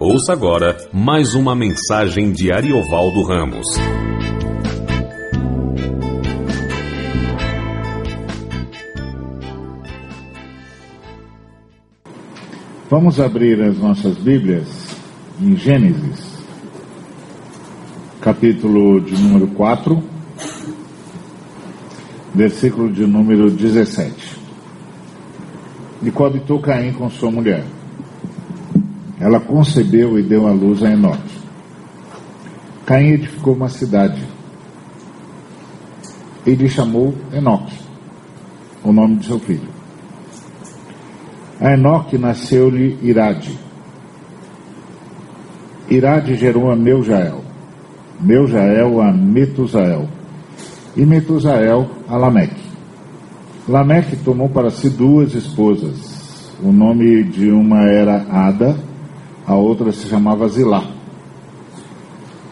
Ouça agora mais uma mensagem de Ariovaldo Ramos. Vamos abrir as nossas Bíblias em Gênesis, capítulo de número 4, versículo de número 17. E coabitou Caim com sua mulher. Ela concebeu e deu à luz a Enoque. Caim edificou uma cidade. E lhe chamou Enoque, o nome de seu filho. A Enoque nasceu-lhe Irade. Irade gerou a Meujael. Meujael a Metusael. E Metusael a Lameque. Lameque tomou para si duas esposas. O nome de uma era Ada a outra se chamava Zilá.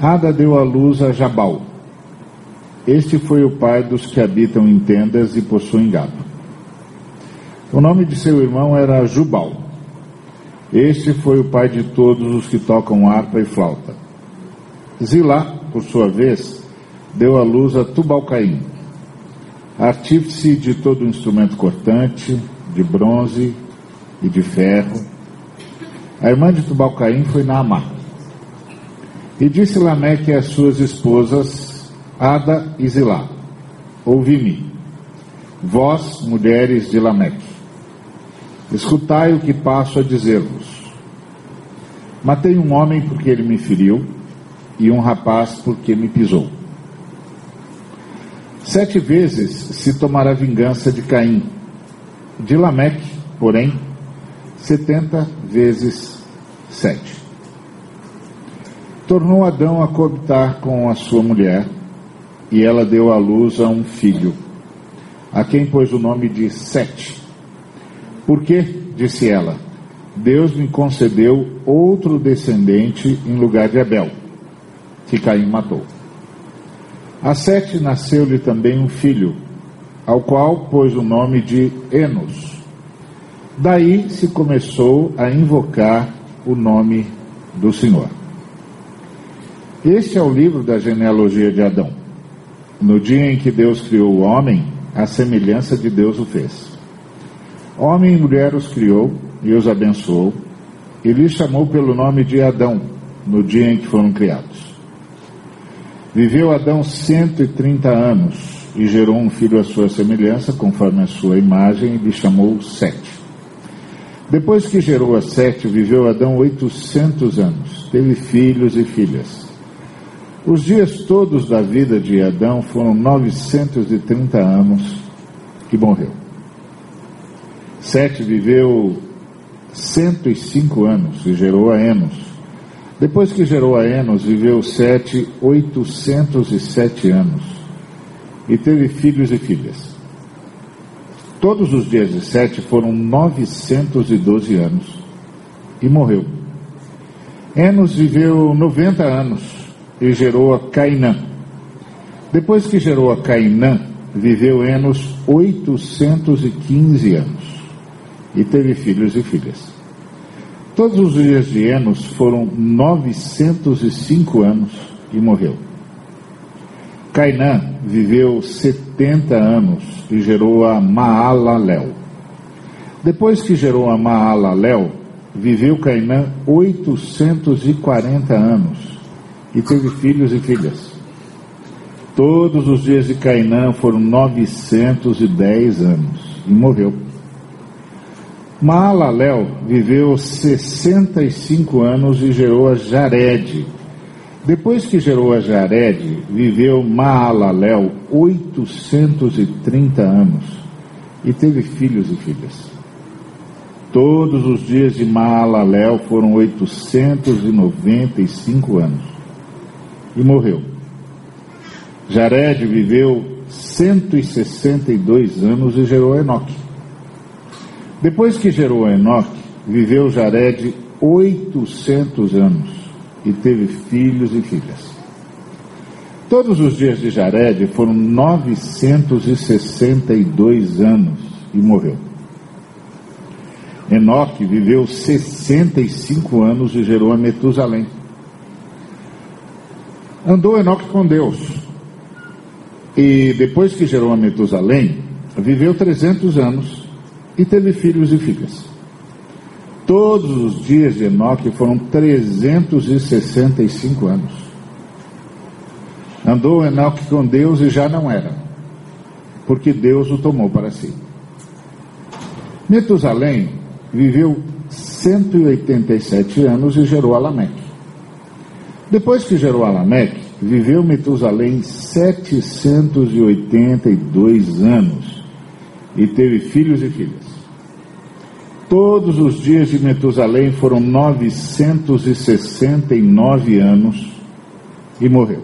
Ada deu à luz a Jabal. Este foi o pai dos que habitam em tendas e possuem gado. O nome de seu irmão era Jubal. Este foi o pai de todos os que tocam harpa e flauta. Zilá, por sua vez, deu à luz a Tubalcaim, artífice de todo instrumento cortante, de bronze e de ferro, a irmã de Tubalcaim foi Naamá. E disse Lameque às suas esposas, Ada e Zilá, ouvi-me, vós, mulheres de Lameque, escutai o que passo a dizer-vos. Matei um homem porque ele me feriu, e um rapaz porque me pisou. Sete vezes se tomará vingança de Caim, de Lameque, porém, setenta vezes sete. Tornou Adão a coabitar com a sua mulher, e ela deu à luz a um filho, a quem pôs o nome de Sete. Porque, disse ela, Deus me concedeu outro descendente em lugar de Abel, que Caim matou. A Sete nasceu-lhe também um filho, ao qual pôs o nome de Enos Daí se começou a invocar o nome do Senhor. Este é o livro da genealogia de Adão. No dia em que Deus criou o homem, a semelhança de Deus o fez. Homem e mulher os criou e os abençoou, e lhes chamou pelo nome de Adão, no dia em que foram criados. Viveu Adão 130 anos e gerou um filho à sua semelhança, conforme a sua imagem, e lhe chamou Sete. Depois que gerou a Sete, viveu Adão 800 anos, teve filhos e filhas. Os dias todos da vida de Adão foram 930 anos que morreu. Sete viveu 105 anos e gerou a Enos. Depois que gerou a Enos, viveu Sete 807 anos e teve filhos e filhas. Todos os dias de Sete foram 912 anos e morreu. Enos viveu 90 anos e gerou a Cainã. Depois que gerou a Cainã, viveu Enos 815 anos e teve filhos e filhas. Todos os dias de Enos foram 905 anos e morreu. Cainã viveu 70 anos e gerou a Maalalel. Depois que gerou a Maalalel, viveu Cainã 840 anos e teve filhos e filhas. Todos os dias de Cainã foram 910 anos e morreu. Maalalel viveu 65 anos e gerou a Jared. Depois que gerou a Jared, viveu Maalalel 830 anos e teve filhos e filhas. Todos os dias de Maalalel foram 895 anos e morreu. Jared viveu 162 anos e gerou Enoque. Depois que gerou Enoque, viveu Jared 800 anos e teve filhos e filhas. Todos os dias de Jared foram 962 anos e morreu. Enoque viveu 65 anos e gerou a Metusalém. Andou Enoque com Deus. E depois que gerou a Metusalém, viveu 300 anos e teve filhos e filhas. Todos os dias de Enoque foram 365 anos. Andou Enoque com Deus e já não era, porque Deus o tomou para si. Metusalém viveu 187 anos e gerou Alameque. Depois que gerou Alameque, viveu Metusalém 782 anos e teve filhos e filhas. Todos os dias de Metusalém foram 969 anos e morreu.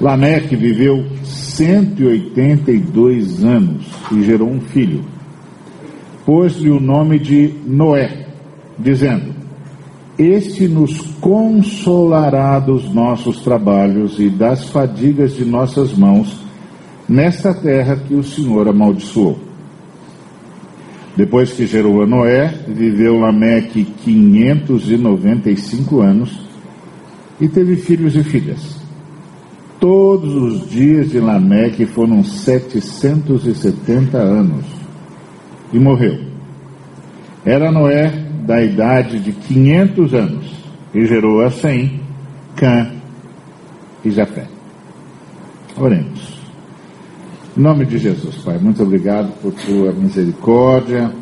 Lameque viveu 182 anos e gerou um filho. Pôs-lhe o nome de Noé, dizendo: Este nos consolará dos nossos trabalhos e das fadigas de nossas mãos nesta terra que o Senhor amaldiçoou. Depois que gerou a Noé, viveu Lameque 595 anos e teve filhos e filhas. Todos os dias de Lameque foram 770 anos e morreu. Era Noé da idade de 500 anos e gerou a Sem, Cã e Jafé. Oremos. Em nome de Jesus, Pai, muito obrigado por tua misericórdia.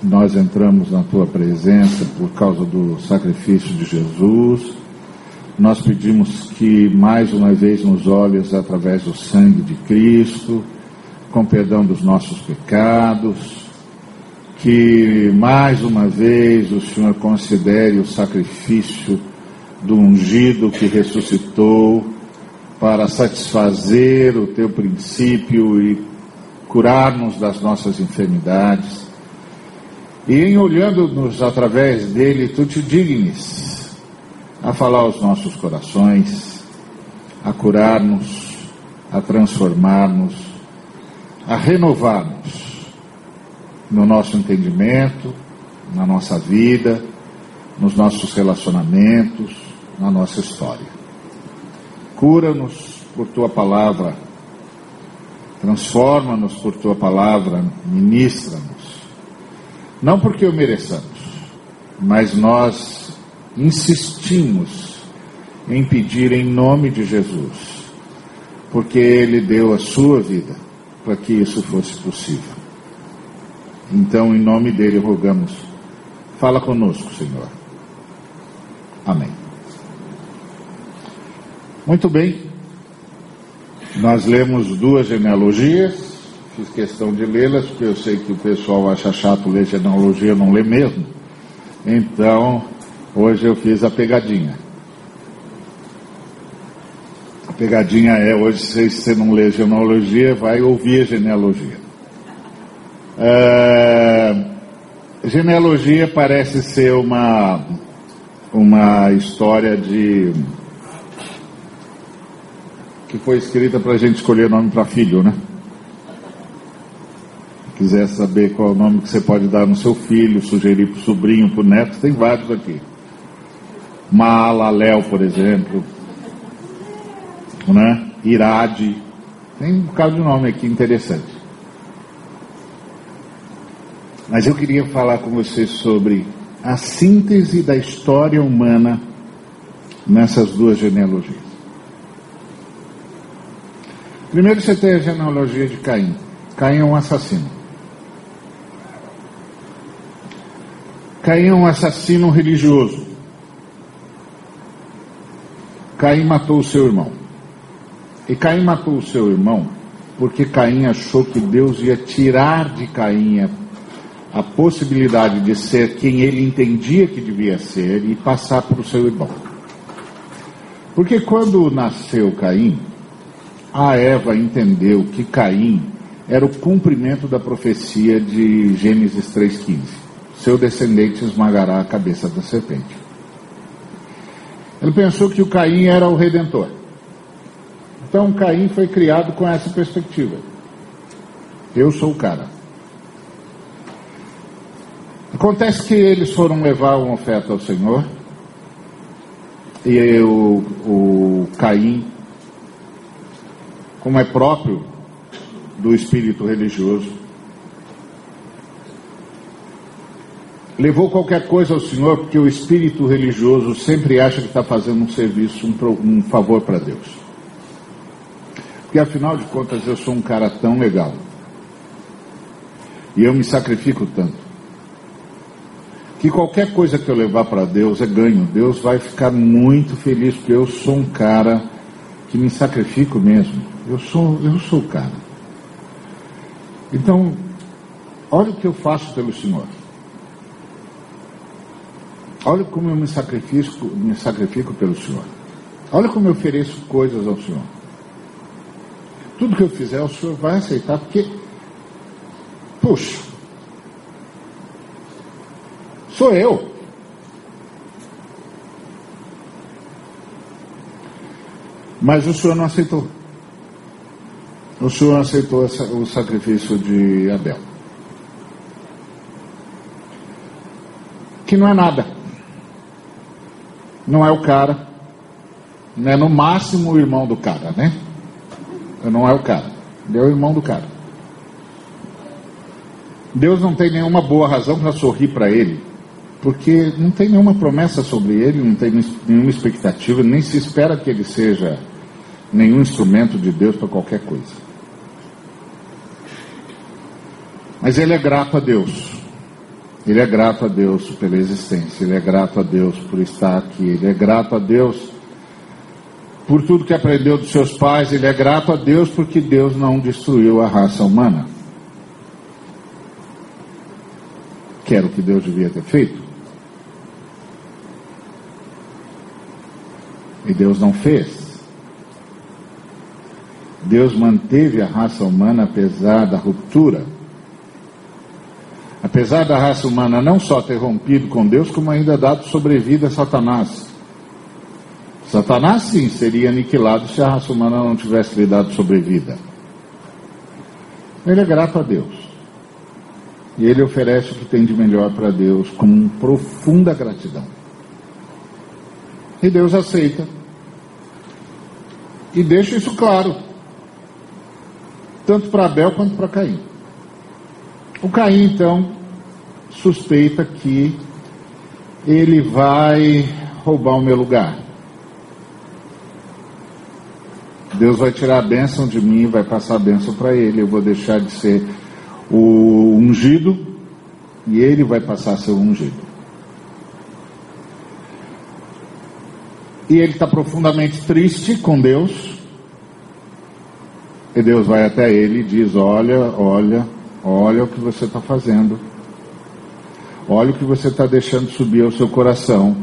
Nós entramos na tua presença por causa do sacrifício de Jesus. Nós pedimos que mais uma vez nos olhes através do sangue de Cristo, com perdão dos nossos pecados, que mais uma vez o Senhor considere o sacrifício do ungido que ressuscitou para satisfazer o teu princípio e curar-nos das nossas enfermidades. E em olhando-nos através dele, tu te dignes a falar aos nossos corações, a curar-nos, a transformar-nos, a renovar-nos no nosso entendimento, na nossa vida, nos nossos relacionamentos, na nossa história. Cura-nos por tua palavra. Transforma-nos por tua palavra. Ministra-nos. Não porque o mereçamos, mas nós insistimos em pedir em nome de Jesus, porque Ele deu a sua vida para que isso fosse possível. Então, em nome dele, rogamos, fala conosco, Senhor. Amém. Muito bem. Nós lemos duas genealogias. Fiz questão de lê-las, porque eu sei que o pessoal acha chato ler genealogia, não lê mesmo. Então, hoje eu fiz a pegadinha. A pegadinha é, hoje, se você não lê genealogia, vai ouvir a genealogia. É, genealogia parece ser uma, uma história de que foi escrita para a gente escolher nome para filho, né? Se quiser saber qual é o nome que você pode dar no seu filho, sugerir para o sobrinho, para o neto, tem vários aqui. Mala, Léo, por exemplo. Né? Irade. Tem um bocado de nome aqui interessante. Mas eu queria falar com vocês sobre a síntese da história humana nessas duas genealogias. Primeiro você tem a genealogia de Caim. Caim é um assassino. Caim é um assassino religioso. Caim matou o seu irmão. E Caim matou o seu irmão porque Caim achou que Deus ia tirar de Caim a, a possibilidade de ser quem ele entendia que devia ser e passar para o seu irmão. Porque quando nasceu Caim, a Eva entendeu que Caim era o cumprimento da profecia de Gênesis 3,15. Seu descendente esmagará a cabeça da serpente. Ele pensou que o Caim era o redentor. Então Caim foi criado com essa perspectiva. Eu sou o cara. Acontece que eles foram levar uma oferta ao Senhor e o, o Caim, como é próprio do espírito religioso, levou qualquer coisa ao Senhor porque o espírito religioso sempre acha que está fazendo um serviço, um, um favor para Deus. Porque afinal de contas eu sou um cara tão legal. E eu me sacrifico tanto. Que qualquer coisa que eu levar para Deus é ganho. Deus vai ficar muito feliz porque eu sou um cara que me sacrifico mesmo. Eu sou, eu sou o cara. Então, olha o que eu faço pelo Senhor. Olha como eu me sacrifico, me sacrifico pelo Senhor. Olha como eu ofereço coisas ao Senhor. Tudo que eu fizer, o senhor vai aceitar, porque, puxa, sou eu. Mas o senhor não aceitou. O senhor aceitou o sacrifício de Abel. Que não é nada. Não é o cara. Não é no máximo o irmão do cara, né? não é o cara. Ele é o irmão do cara. Deus não tem nenhuma boa razão para sorrir para ele, porque não tem nenhuma promessa sobre ele, não tem nenhuma expectativa, nem se espera que ele seja nenhum instrumento de Deus para qualquer coisa. Mas ele é grato a Deus. Ele é grato a Deus pela existência, ele é grato a Deus por estar aqui, ele é grato a Deus por tudo que aprendeu dos seus pais, ele é grato a Deus porque Deus não destruiu a raça humana. Que era o que Deus devia ter feito. E Deus não fez. Deus manteve a raça humana apesar da ruptura. Apesar da raça humana não só ter rompido com Deus, como ainda dado sobrevida a Satanás. Satanás, sim, seria aniquilado se a raça humana não tivesse lhe dado sobrevida. Ele é grato a Deus. E ele oferece o que tem de melhor para Deus com profunda gratidão. E Deus aceita. E deixa isso claro. Tanto para Abel quanto para Caim. O Caim, então, suspeita que ele vai roubar o meu lugar. Deus vai tirar a bênção de mim, vai passar a bênção para ele. Eu vou deixar de ser o ungido e ele vai passar a ser o ungido. E ele está profundamente triste com Deus. E Deus vai até ele e diz: Olha, olha, olha o que você está fazendo. Olha o que você está deixando subir ao seu coração.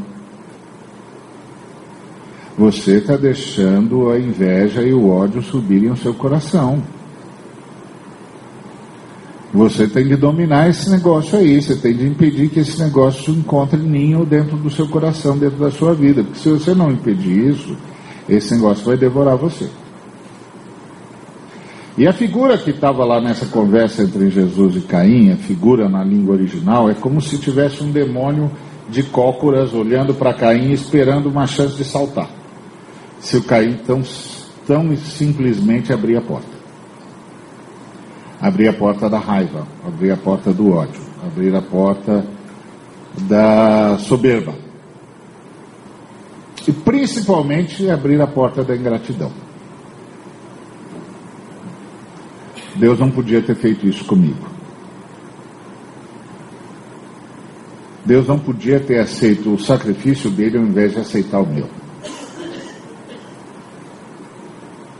Você está deixando a inveja e o ódio subirem ao seu coração. Você tem de dominar esse negócio aí, você tem de impedir que esse negócio encontre ninho dentro do seu coração, dentro da sua vida. Porque se você não impedir isso, esse negócio vai devorar você. E a figura que estava lá nessa conversa entre Jesus e Caim, a figura na língua original, é como se tivesse um demônio de cócoras olhando para Caim esperando uma chance de saltar se o Caim tão, tão simplesmente abrir a porta. Abrir a porta da raiva, abrir a porta do ódio, abrir a porta da soberba. E principalmente abrir a porta da ingratidão. Deus não podia ter feito isso comigo. Deus não podia ter aceito o sacrifício dele ao invés de aceitar o meu.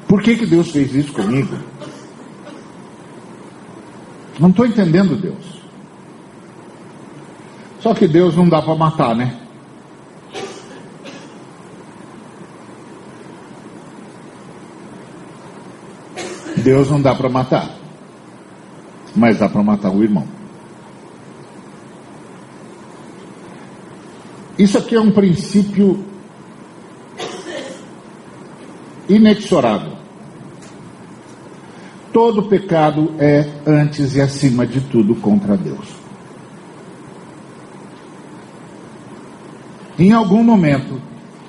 Por que, que Deus fez isso comigo? Não estou entendendo Deus. Só que Deus não dá para matar, né? Deus não dá para matar, mas dá para matar o irmão. Isso aqui é um princípio inexorável. Todo pecado é, antes e acima de tudo, contra Deus. Em algum momento,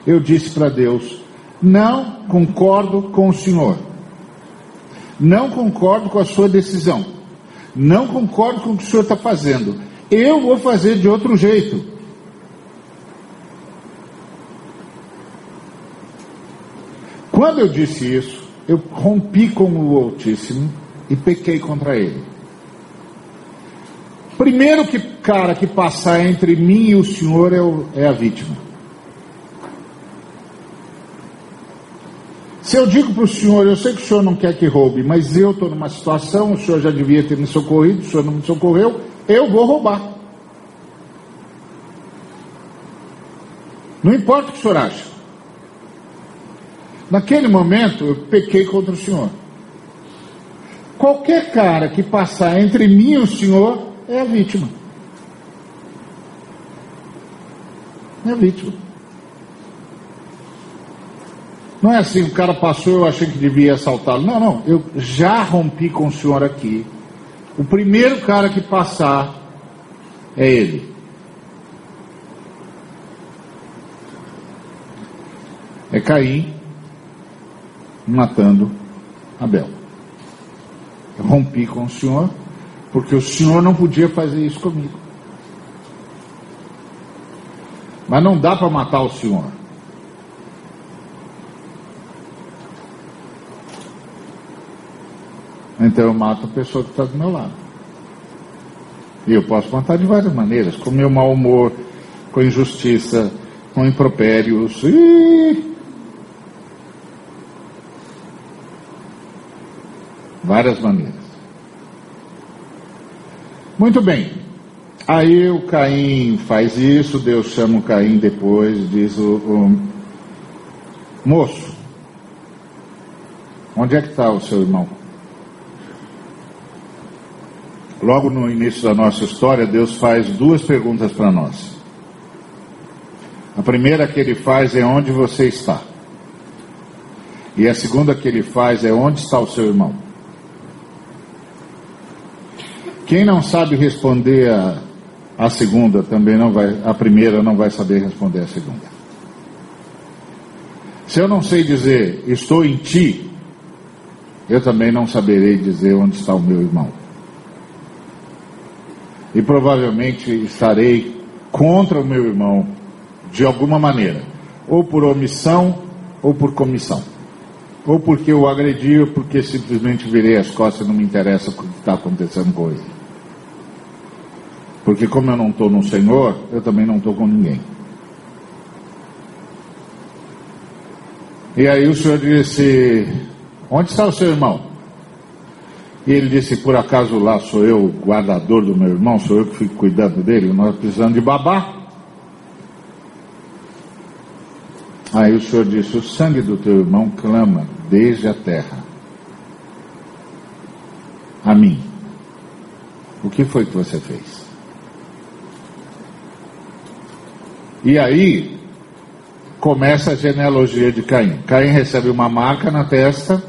eu disse para Deus: não concordo com o Senhor, não concordo com a sua decisão, não concordo com o que o Senhor está fazendo, eu vou fazer de outro jeito. Quando eu disse isso, eu rompi com o Altíssimo e pequei contra ele. Primeiro que cara que passar entre mim e o Senhor é, o, é a vítima. Se eu digo para o Senhor, eu sei que o Senhor não quer que roube, mas eu estou numa situação, o Senhor já devia ter me socorrido, o Senhor não me socorreu, eu vou roubar. Não importa o que o Senhor acha. Naquele momento eu pequei contra o Senhor. Qualquer cara que passar entre mim e o Senhor é a vítima. É a vítima. Não é assim, o cara passou, eu achei que devia assaltá-lo. Não, não, eu já rompi com o senhor aqui. O primeiro cara que passar é ele. É Caim matando Abel. Eu rompi com o Senhor, porque o Senhor não podia fazer isso comigo. Mas não dá para matar o Senhor. Então eu mato a pessoa que está do meu lado. E eu posso matar de várias maneiras, com meu mau humor, com injustiça, com impropérios. Ih, Várias maneiras. Muito bem. Aí o Caim faz isso, Deus chama o Caim depois, diz o, o moço, onde é que está o seu irmão? Logo no início da nossa história, Deus faz duas perguntas para nós. A primeira que ele faz é onde você está. E a segunda que ele faz é onde está o seu irmão. Quem não sabe responder a, a segunda também não vai, a primeira não vai saber responder a segunda. Se eu não sei dizer estou em ti, eu também não saberei dizer onde está o meu irmão. E provavelmente estarei contra o meu irmão de alguma maneira, ou por omissão ou por comissão. Ou porque o agredi, ou porque simplesmente virei as costas e não me interessa o que está acontecendo com ele. Porque como eu não estou no Senhor, eu também não estou com ninguém. E aí o Senhor disse: Onde está o seu irmão? E ele disse: Por acaso lá sou eu o guardador do meu irmão? Sou eu que fico cuidando dele? Nós precisamos de babá. Aí o Senhor disse: O sangue do teu irmão clama desde a terra a mim. O que foi que você fez? E aí começa a genealogia de Caim. Caim recebe uma marca na testa,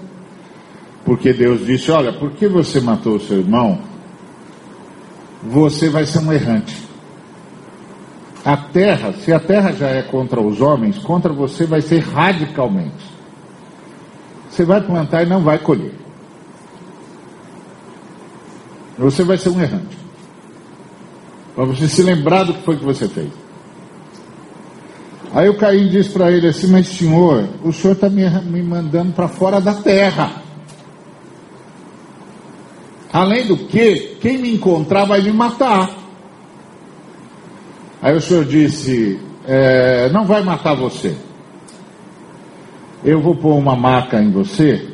porque Deus disse: Olha, por que você matou o seu irmão? Você vai ser um errante. A terra, se a terra já é contra os homens, contra você vai ser radicalmente. Você vai plantar e não vai colher. Você vai ser um errante. Para você se lembrar do que foi que você fez. Aí o Caim diz para ele assim: Mas senhor, o senhor está me, me mandando para fora da terra. Além do que, quem me encontrar vai me matar. Aí o senhor disse: é, Não vai matar você. Eu vou pôr uma marca em você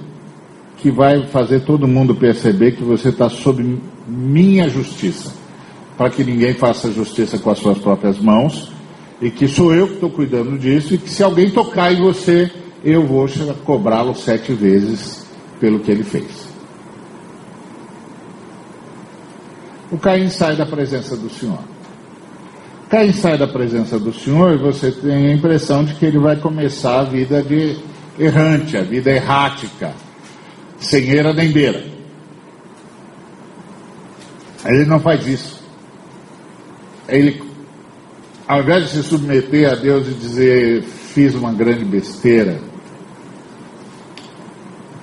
que vai fazer todo mundo perceber que você está sob minha justiça. Para que ninguém faça justiça com as suas próprias mãos e que sou eu que estou cuidando disso, e que se alguém tocar em você, eu vou cobrá-lo sete vezes pelo que ele fez. O Caim sai da presença do Senhor. Caim sai da presença do Senhor e você tem a impressão de que ele vai começar a vida de errante, a vida errática, sem eira nem beira. Ele não faz isso. Ele ao invés de se submeter a Deus e dizer fiz uma grande besteira,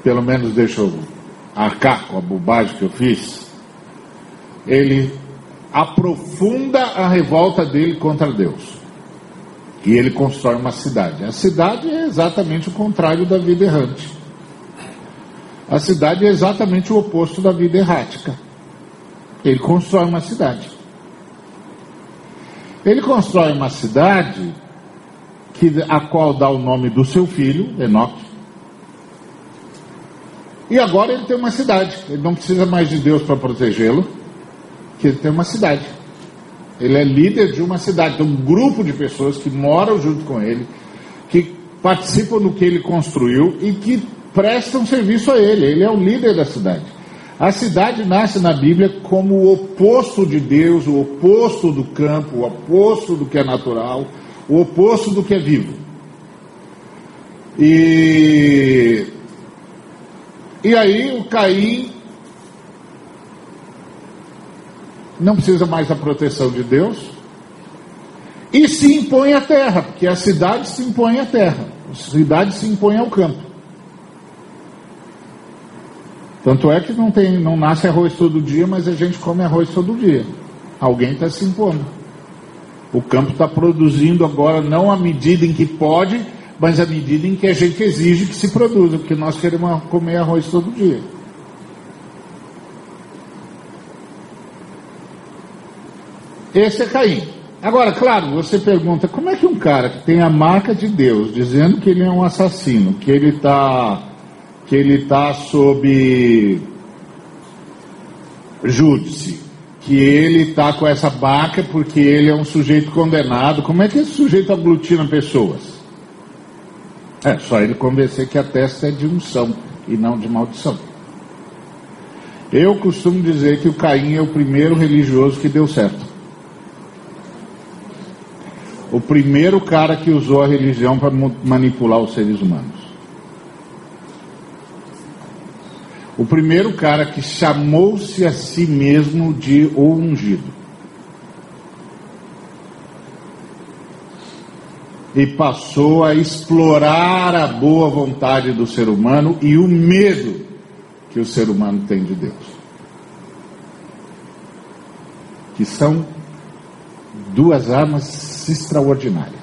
pelo menos deixa eu arcar com a bobagem que eu fiz, ele aprofunda a revolta dele contra Deus. E ele constrói uma cidade. A cidade é exatamente o contrário da vida errante. A cidade é exatamente o oposto da vida errática. Ele constrói uma cidade. Ele constrói uma cidade que, a qual dá o nome do seu filho, Enoque. E agora ele tem uma cidade. Ele não precisa mais de Deus para protegê-lo, que ele tem uma cidade. Ele é líder de uma cidade, tem um grupo de pessoas que moram junto com ele, que participam do que ele construiu e que prestam serviço a ele. Ele é o líder da cidade. A cidade nasce na Bíblia como o oposto de Deus, o oposto do campo, o oposto do que é natural, o oposto do que é vivo. E, e aí o Caim não precisa mais da proteção de Deus e se impõe à terra, porque a cidade se impõe à terra, a cidade se impõe ao campo. Tanto é que não, tem, não nasce arroz todo dia, mas a gente come arroz todo dia. Alguém está se impondo. O campo está produzindo agora não à medida em que pode, mas à medida em que a gente exige que se produza, porque nós queremos comer arroz todo dia. Esse é Caim. Agora, claro, você pergunta, como é que um cara que tem a marca de Deus, dizendo que ele é um assassino, que ele está que ele está sob júdice, que ele está com essa marca porque ele é um sujeito condenado, como é que esse sujeito aglutina pessoas? É só ele convencer que a testa é de unção e não de maldição. Eu costumo dizer que o Caim é o primeiro religioso que deu certo. O primeiro cara que usou a religião para manipular os seres humanos. O primeiro cara que chamou-se a si mesmo de o ungido. E passou a explorar a boa vontade do ser humano e o medo que o ser humano tem de Deus. Que são duas armas extraordinárias.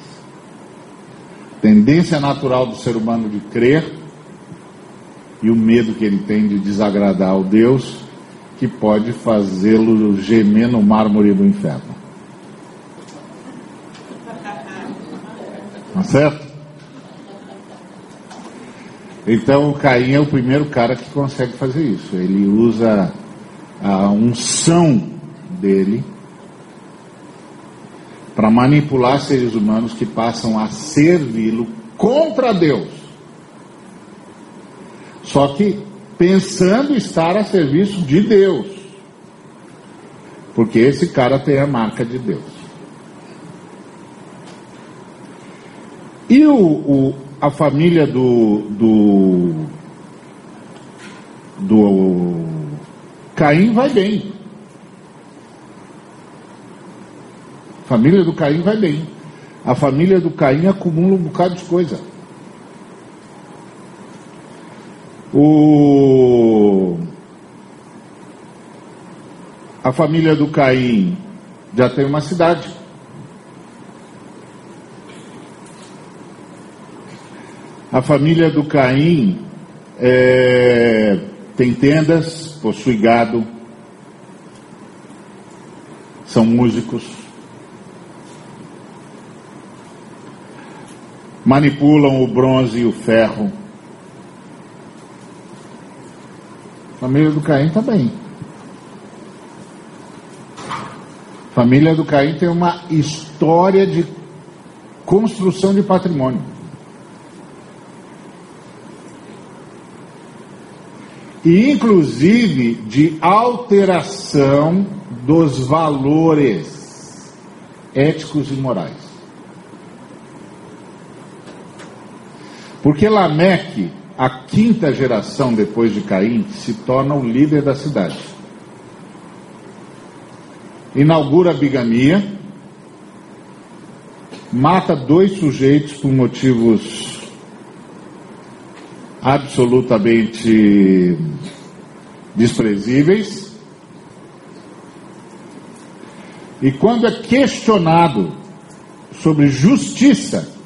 Tendência natural do ser humano de crer e o medo que ele tem de desagradar ao Deus que pode fazê-lo gemer no mármore do inferno. Tá certo? Então Caim é o primeiro cara que consegue fazer isso. Ele usa a unção dele para manipular seres humanos que passam a servi-lo contra Deus. Só que pensando estar a serviço de Deus. Porque esse cara tem a marca de Deus. E o, o a família do, do, do Caim vai bem. Família do Caim vai bem. A família do Caim acumula um bocado de coisa. O... A família do Caim já tem uma cidade. A família do Caim é... tem tendas, possui gado, são músicos. Manipulam o bronze e o ferro. Família do Caim bem. A família do Caim tem uma história de construção de patrimônio. E inclusive de alteração dos valores éticos e morais. Porque Lameque, a quinta geração depois de Caim, se torna o líder da cidade. Inaugura a bigamia, mata dois sujeitos por motivos absolutamente desprezíveis. E quando é questionado sobre justiça,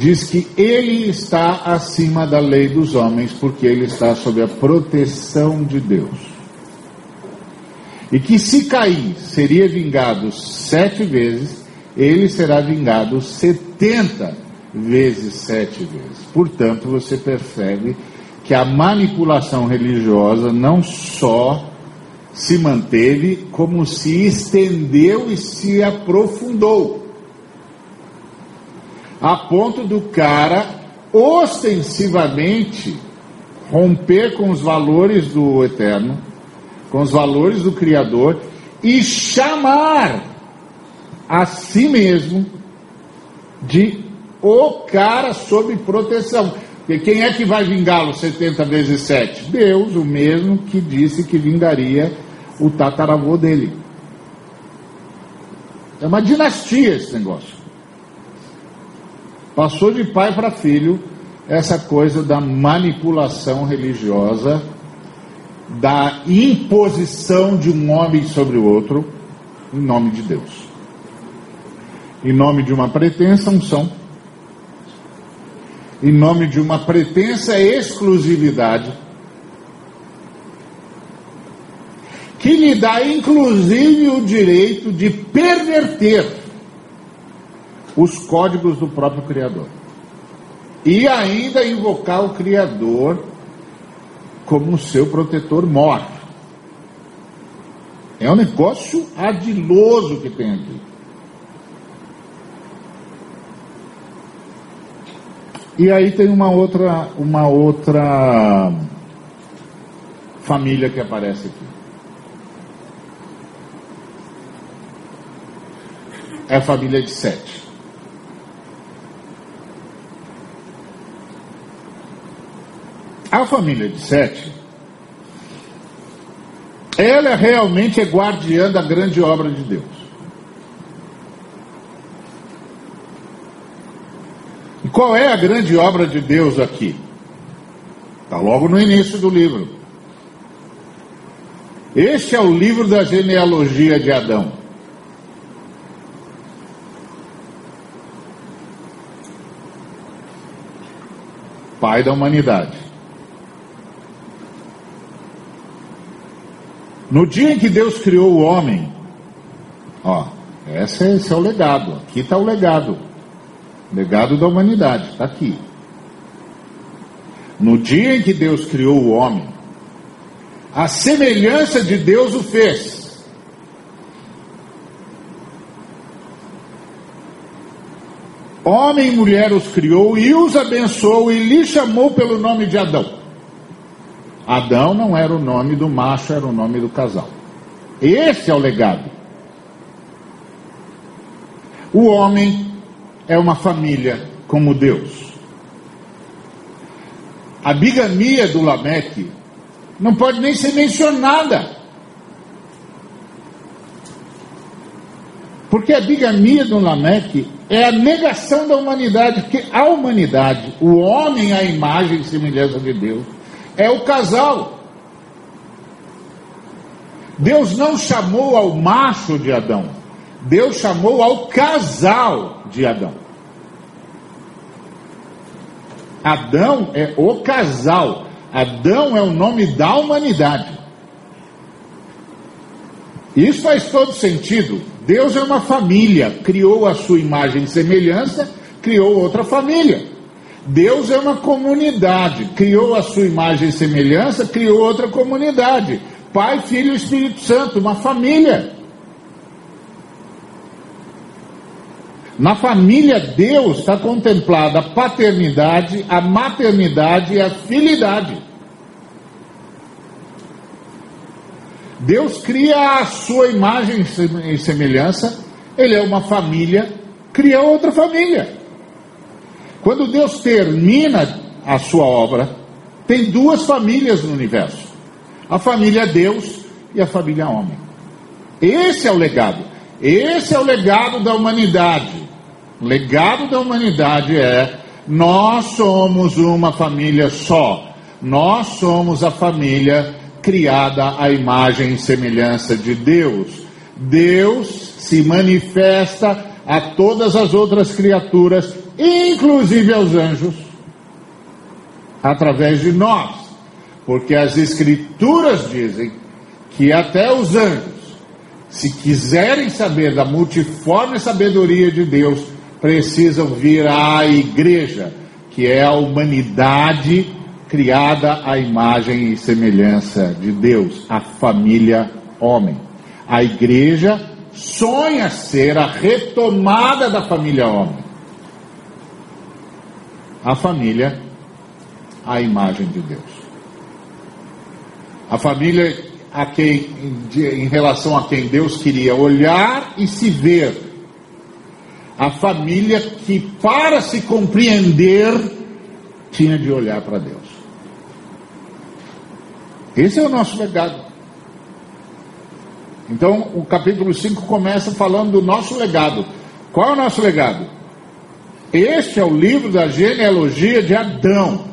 diz que ele está acima da lei dos homens, porque ele está sob a proteção de Deus. E que se Caim seria vingado sete vezes, ele será vingado setenta vezes sete vezes. Portanto, você percebe que a manipulação religiosa não só se manteve, como se estendeu e se aprofundou. A ponto do cara ostensivamente romper com os valores do eterno, com os valores do Criador e chamar a si mesmo de o cara sob proteção. Porque quem é que vai vingá-lo 70 vezes 7? Deus, o mesmo que disse que vingaria o tataravô dele. É uma dinastia esse negócio. Passou de pai para filho essa coisa da manipulação religiosa, da imposição de um homem sobre o outro, em nome de Deus. Em nome de uma pretensa unção em nome de uma pretensa exclusividade, que lhe dá inclusive o direito de perverter os códigos do próprio Criador. E ainda invocar o Criador como seu protetor mor. É um negócio adiloso que tem aqui. E aí tem uma outra, uma outra família que aparece aqui. É a família de Sete. A família de Sete, ela realmente é guardiã da grande obra de Deus. qual é a grande obra de Deus aqui? Está logo no início do livro. Este é o livro da genealogia de Adão. Pai da humanidade. No dia em que Deus criou o homem, ó, esse é, esse é o legado. Aqui está o legado. Legado da humanidade, está aqui. No dia em que Deus criou o homem, a semelhança de Deus o fez. Homem e mulher os criou e os abençoou e lhe chamou pelo nome de Adão. Adão não era o nome do macho, era o nome do casal. Esse é o legado. O homem é uma família como Deus. A bigamia do Lameque não pode nem ser mencionada. Porque a bigamia do Lameque é a negação da humanidade, porque a humanidade, o homem à imagem e semelhança de Deus, é o casal. Deus não chamou ao macho de Adão, Deus chamou ao casal de Adão. Adão é o casal. Adão é o nome da humanidade. Isso faz todo sentido. Deus é uma família, criou a sua imagem e semelhança, criou outra família. Deus é uma comunidade, criou a sua imagem e semelhança, criou outra comunidade. Pai, Filho e Espírito Santo, uma família. Na família Deus está contemplada a paternidade, a maternidade e a filidade. Deus cria a sua imagem e semelhança, ele é uma família, cria outra família. Quando Deus termina a sua obra, tem duas famílias no universo: a família Deus e a família homem. Esse é o legado. Esse é o legado da humanidade. O legado da humanidade é: nós somos uma família só. Nós somos a família criada à imagem e semelhança de Deus. Deus se manifesta a todas as outras criaturas, inclusive aos anjos, através de nós. Porque as Escrituras dizem que até os anjos, se quiserem saber da multiforme sabedoria de Deus, precisam vir à igreja, que é a humanidade criada à imagem e semelhança de Deus, a família homem. A igreja sonha ser a retomada da família homem. A família, a imagem de Deus. A família a quem, em relação a quem Deus queria olhar e se ver. A família que, para se compreender, tinha de olhar para Deus. Esse é o nosso legado. Então, o capítulo 5 começa falando do nosso legado. Qual é o nosso legado? Este é o livro da genealogia de Adão.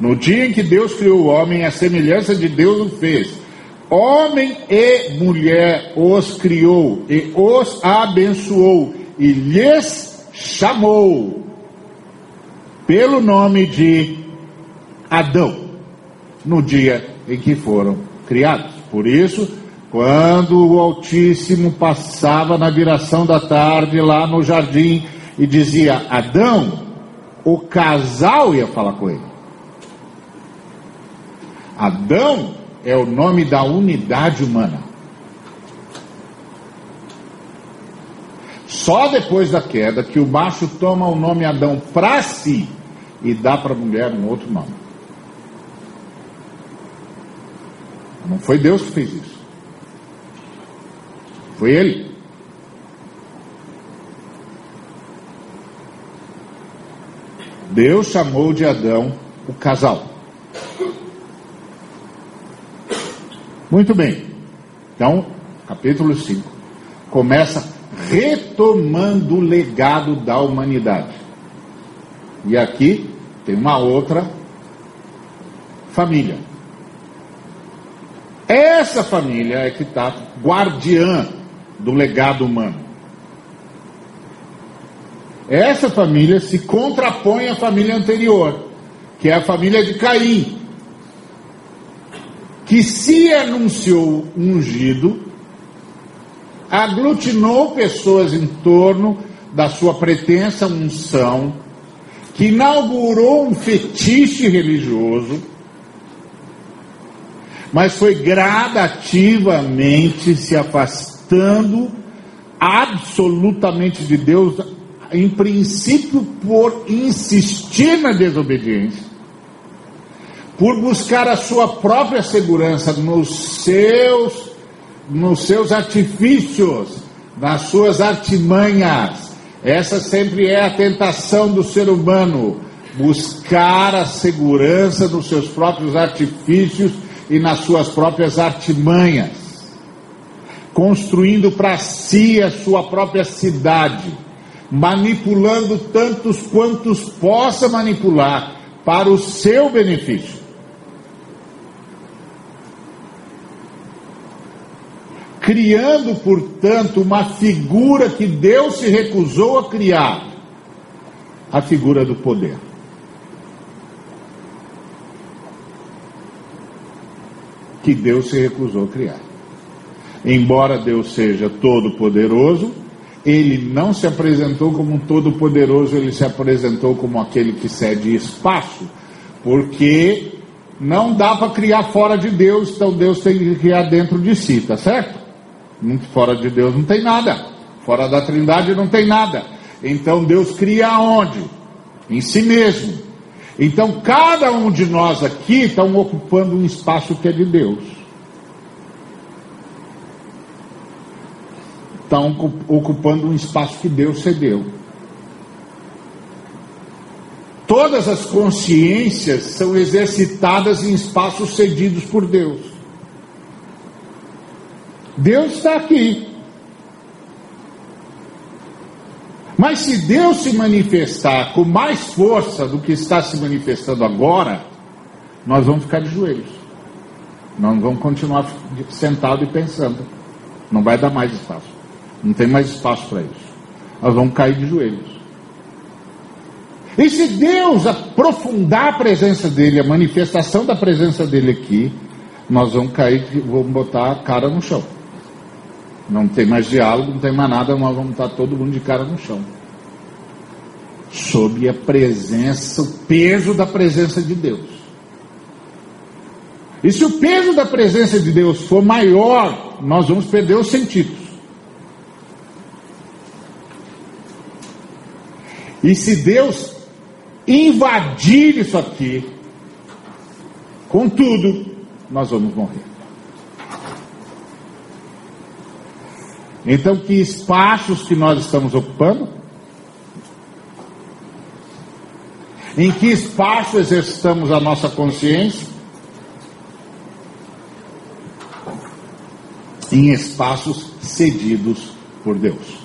No dia em que Deus criou o homem, a semelhança de Deus o fez. Homem e mulher os criou e os abençoou e lhes chamou pelo nome de Adão no dia em que foram criados. Por isso, quando o Altíssimo passava na direção da tarde lá no jardim e dizia Adão, o casal ia falar com ele. Adão é o nome da unidade humana. Só depois da queda que o macho toma o nome Adão para si e dá para a mulher um outro nome. Não foi Deus que fez isso. Foi ele. Deus chamou de Adão o casal. Muito bem. Então, capítulo 5 começa retomando o legado da humanidade. E aqui tem uma outra família. Essa família é que está guardiã do legado humano. Essa família se contrapõe à família anterior, que é a família de Caim, que se anunciou ungido, aglutinou pessoas em torno da sua pretensa unção, que inaugurou um fetiche religioso mas foi gradativamente se afastando absolutamente de Deus, em princípio por insistir na desobediência, por buscar a sua própria segurança nos seus, nos seus artifícios, nas suas artimanhas. Essa sempre é a tentação do ser humano, buscar a segurança nos seus próprios artifícios e nas suas próprias artimanhas, construindo para si a sua própria cidade, manipulando tantos quantos possa manipular para o seu benefício. Criando, portanto, uma figura que Deus se recusou a criar a figura do poder. que Deus se recusou a criar. Embora Deus seja todo-poderoso, ele não se apresentou como um todo-poderoso, ele se apresentou como aquele que cede espaço, porque não dá para criar fora de Deus, então Deus tem que criar dentro de si, tá certo? Fora de Deus não tem nada, fora da Trindade não tem nada. Então Deus cria aonde? Em si mesmo. Então, cada um de nós aqui está ocupando um espaço que é de Deus. estão ocupando um espaço que Deus cedeu. Todas as consciências são exercitadas em espaços cedidos por Deus. Deus está aqui. Mas se Deus se manifestar com mais força do que está se manifestando agora, nós vamos ficar de joelhos. Nós vamos continuar sentado e pensando. Não vai dar mais espaço. Não tem mais espaço para isso. Nós vamos cair de joelhos. E se Deus aprofundar a presença dele, a manifestação da presença dele aqui, nós vamos cair, vamos botar a cara no chão. Não tem mais diálogo, não tem mais nada, nós vamos estar todo mundo de cara no chão. Sob a presença, o peso da presença de Deus. E se o peso da presença de Deus for maior, nós vamos perder os sentidos. E se Deus invadir isso aqui, com tudo, nós vamos morrer. Então, que espaços que nós estamos ocupando? Em que espaço exercitamos a nossa consciência? Em espaços cedidos por Deus.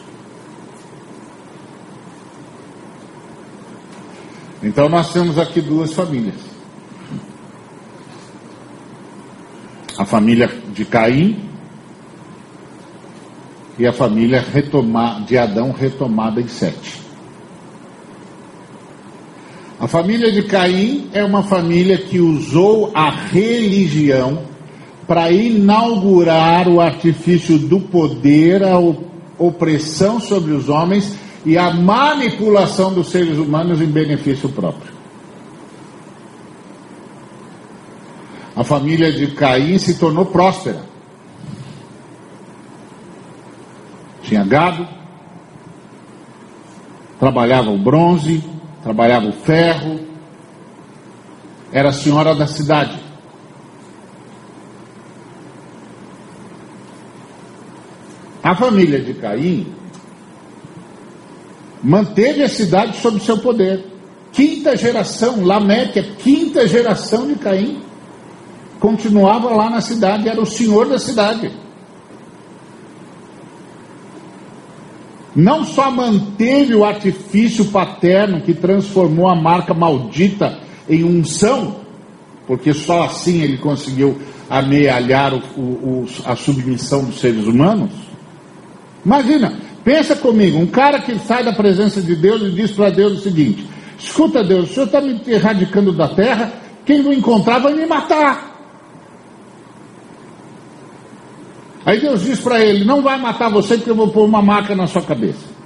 Então, nós temos aqui duas famílias. A família de Caim e a família de Adão retomada em Sete. A família de Caim é uma família que usou a religião para inaugurar o artifício do poder, a opressão sobre os homens e a manipulação dos seres humanos em benefício próprio. A família de Caim se tornou próspera. tinha gado, trabalhava o bronze, trabalhava o ferro, era senhora da cidade. A família de Caim manteve a cidade sob seu poder. Quinta geração, Lameque, quinta geração de Caim, continuava lá na cidade, era o senhor da cidade. não só manteve o artifício paterno que transformou a marca maldita em unção, porque só assim ele conseguiu amealhar o, o, a submissão dos seres humanos. Imagina, pensa comigo, um cara que sai da presença de Deus e diz para Deus o seguinte: escuta, Deus, o senhor está me erradicando da terra, quem não encontrar vai me matar. Aí Deus diz para ele: Não vai matar você porque eu vou pôr uma marca na sua cabeça.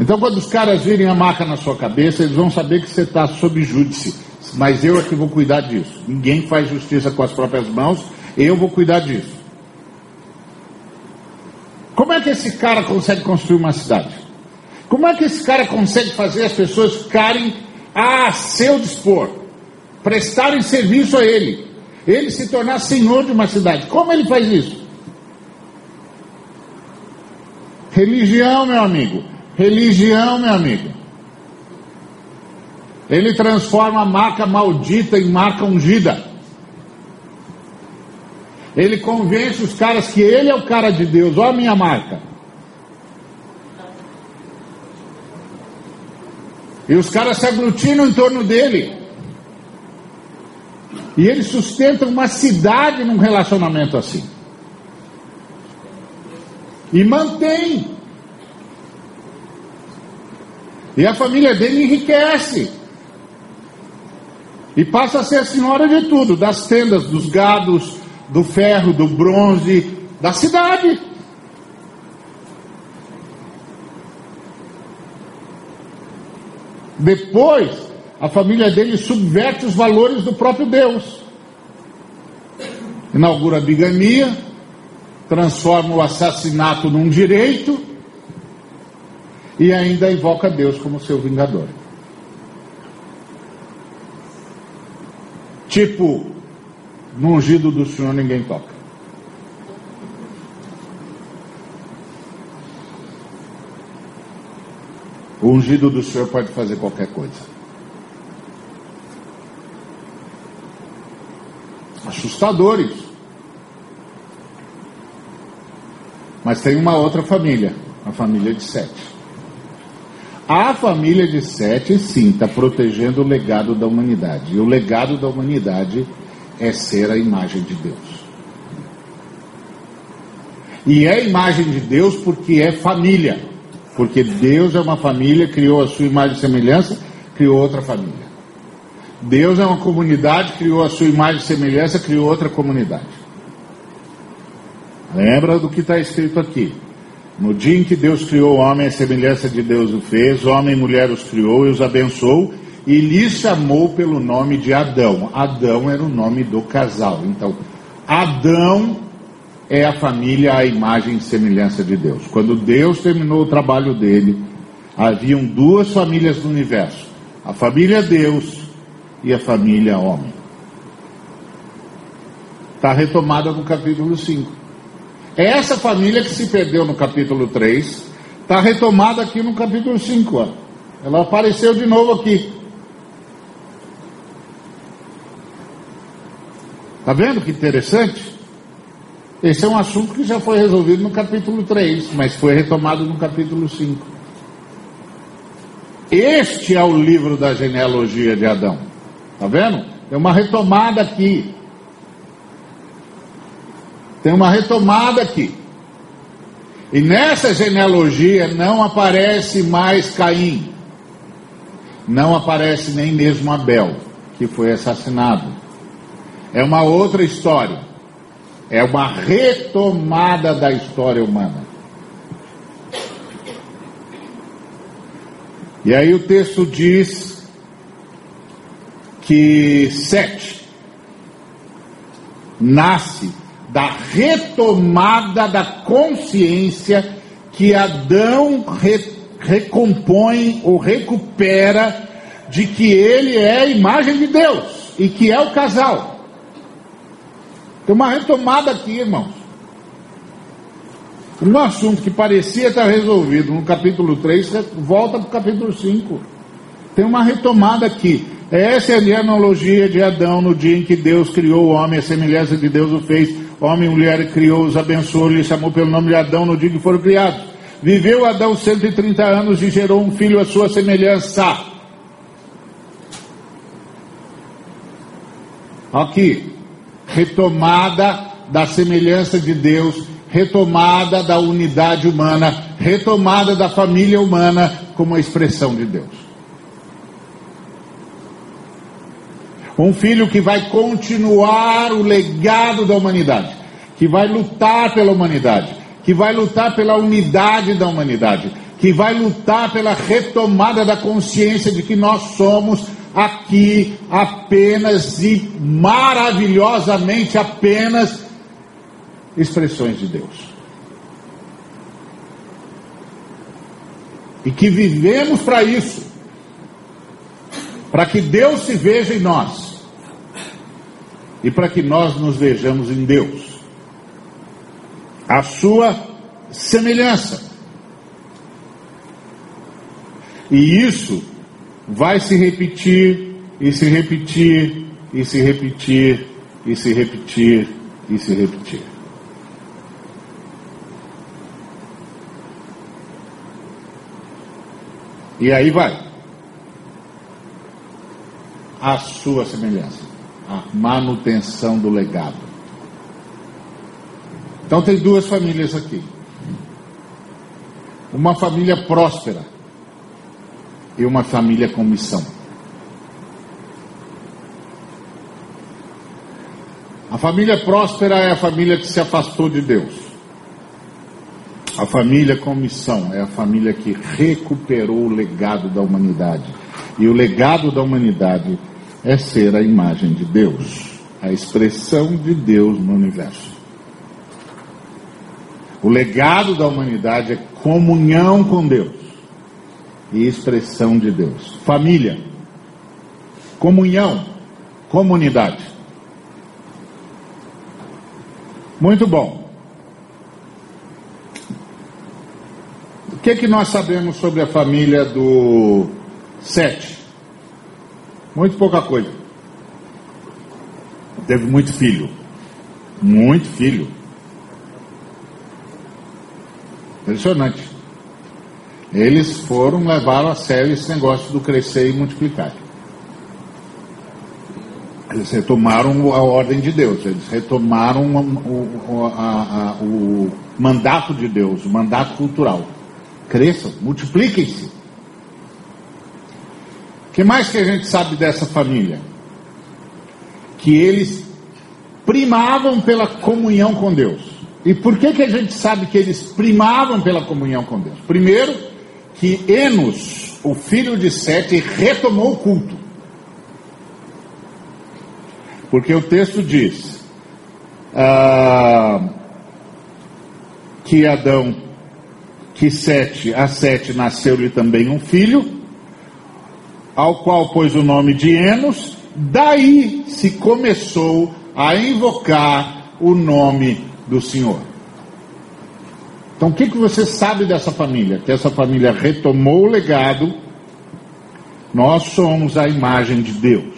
Então, quando os caras virem a marca na sua cabeça, eles vão saber que você está sob júdice. Mas eu é que vou cuidar disso. Ninguém faz justiça com as próprias mãos, eu vou cuidar disso. Como é que esse cara consegue construir uma cidade? Como é que esse cara consegue fazer as pessoas ficarem a seu dispor, prestarem serviço a ele? ele se tornar senhor de uma cidade. Como ele faz isso? Religião, meu amigo. Religião, meu amigo. Ele transforma a marca maldita em marca ungida. Ele convence os caras que ele é o cara de Deus. Olha a minha marca. E os caras se aglutinam em torno dele. E ele sustenta uma cidade num relacionamento assim. E mantém. E a família dele enriquece. E passa a ser a senhora de tudo: das tendas, dos gados, do ferro, do bronze, da cidade. Depois, a família dele subverte os valores do próprio Deus. Inaugura a bigamia, transforma o assassinato num direito e ainda invoca Deus como seu vingador. Tipo, no ungido do Senhor ninguém toca. O ungido do Senhor pode fazer qualquer coisa. assustadores. Mas tem uma outra família, A família de Sete. A família de Sete, sim, está protegendo o legado da humanidade. E o legado da humanidade é ser a imagem de Deus. E é a imagem de Deus porque é família. Porque Deus é uma família, criou a sua imagem e semelhança, criou outra família. Deus é uma comunidade, criou a sua imagem e semelhança, criou outra comunidade. Lembra do que está escrito aqui. No dia em que Deus criou o homem, a semelhança de Deus o fez, homem e mulher os criou e os abençoou, e lhes chamou pelo nome de Adão. Adão era o nome do casal. Então, Adão é a família a imagem e semelhança de Deus. Quando Deus terminou o trabalho dele, haviam duas famílias no universo: a família Deus e a família homem. Está retomada no capítulo 5. É essa família que se perdeu no capítulo 3, está retomada aqui no capítulo 5. Ó. Ela apareceu de novo aqui. Está vendo que interessante? Esse é um assunto que já foi resolvido no capítulo 3, mas foi retomado no capítulo 5. Este é o livro da genealogia de Adão. Está vendo? Tem uma retomada aqui. Tem uma retomada aqui. E nessa genealogia não aparece mais Caim. Não aparece nem mesmo Abel, que foi assassinado. É uma outra história. É uma retomada da história humana. E aí o texto diz que Sete nasce da retomada da consciência que Adão re, recompõe ou recupera de que ele é a imagem de Deus e que é o casal. Tem uma retomada aqui, irmãos. Um assunto que parecia estar resolvido no capítulo 3, volta para o capítulo 5. Tem uma retomada aqui. Essa é a analogia de Adão no dia em que Deus criou o homem, a semelhança de Deus o fez. Homem e mulher criou, os abençoou, lhe chamou pelo nome de Adão no dia que foram criados. Viveu Adão 130 anos e gerou um filho à sua semelhança. Aqui, retomada da semelhança de Deus, retomada da unidade humana, retomada da família humana como a expressão de Deus. Um filho que vai continuar o legado da humanidade, que vai lutar pela humanidade, que vai lutar pela unidade da humanidade, que vai lutar pela retomada da consciência de que nós somos aqui apenas e maravilhosamente apenas expressões de Deus. E que vivemos para isso, para que Deus se veja em nós e para que nós nos vejamos em Deus, a sua semelhança. E isso vai se repetir e se repetir e se repetir e se repetir e se repetir. E aí vai. A sua semelhança. A manutenção do legado. Então tem duas famílias aqui. Uma família próspera e uma família com missão. A família próspera é a família que se afastou de Deus. A família com missão é a família que recuperou o legado da humanidade. E o legado da humanidade é ser a imagem de Deus, a expressão de Deus no universo. O legado da humanidade é comunhão com Deus e expressão de Deus. Família, comunhão, comunidade. Muito bom. O que, é que nós sabemos sobre a família do Sete? Muito pouca coisa. Teve muito filho. Muito filho. Impressionante. Eles foram, levaram a sério esse negócio do crescer e multiplicar. Eles retomaram a ordem de Deus, eles retomaram o, a, a, o mandato de Deus, o mandato cultural. Cresçam, multipliquem-se. O que mais que a gente sabe dessa família? Que eles primavam pela comunhão com Deus. E por que, que a gente sabe que eles primavam pela comunhão com Deus? Primeiro, que Enos, o filho de Sete, retomou o culto. Porque o texto diz ah, que Adão, que Sete, a Sete nasceu-lhe também um filho, ao qual pôs o nome de Enos, daí se começou a invocar o nome do Senhor. Então, o que, que você sabe dessa família? Que essa família retomou o legado, nós somos a imagem de Deus.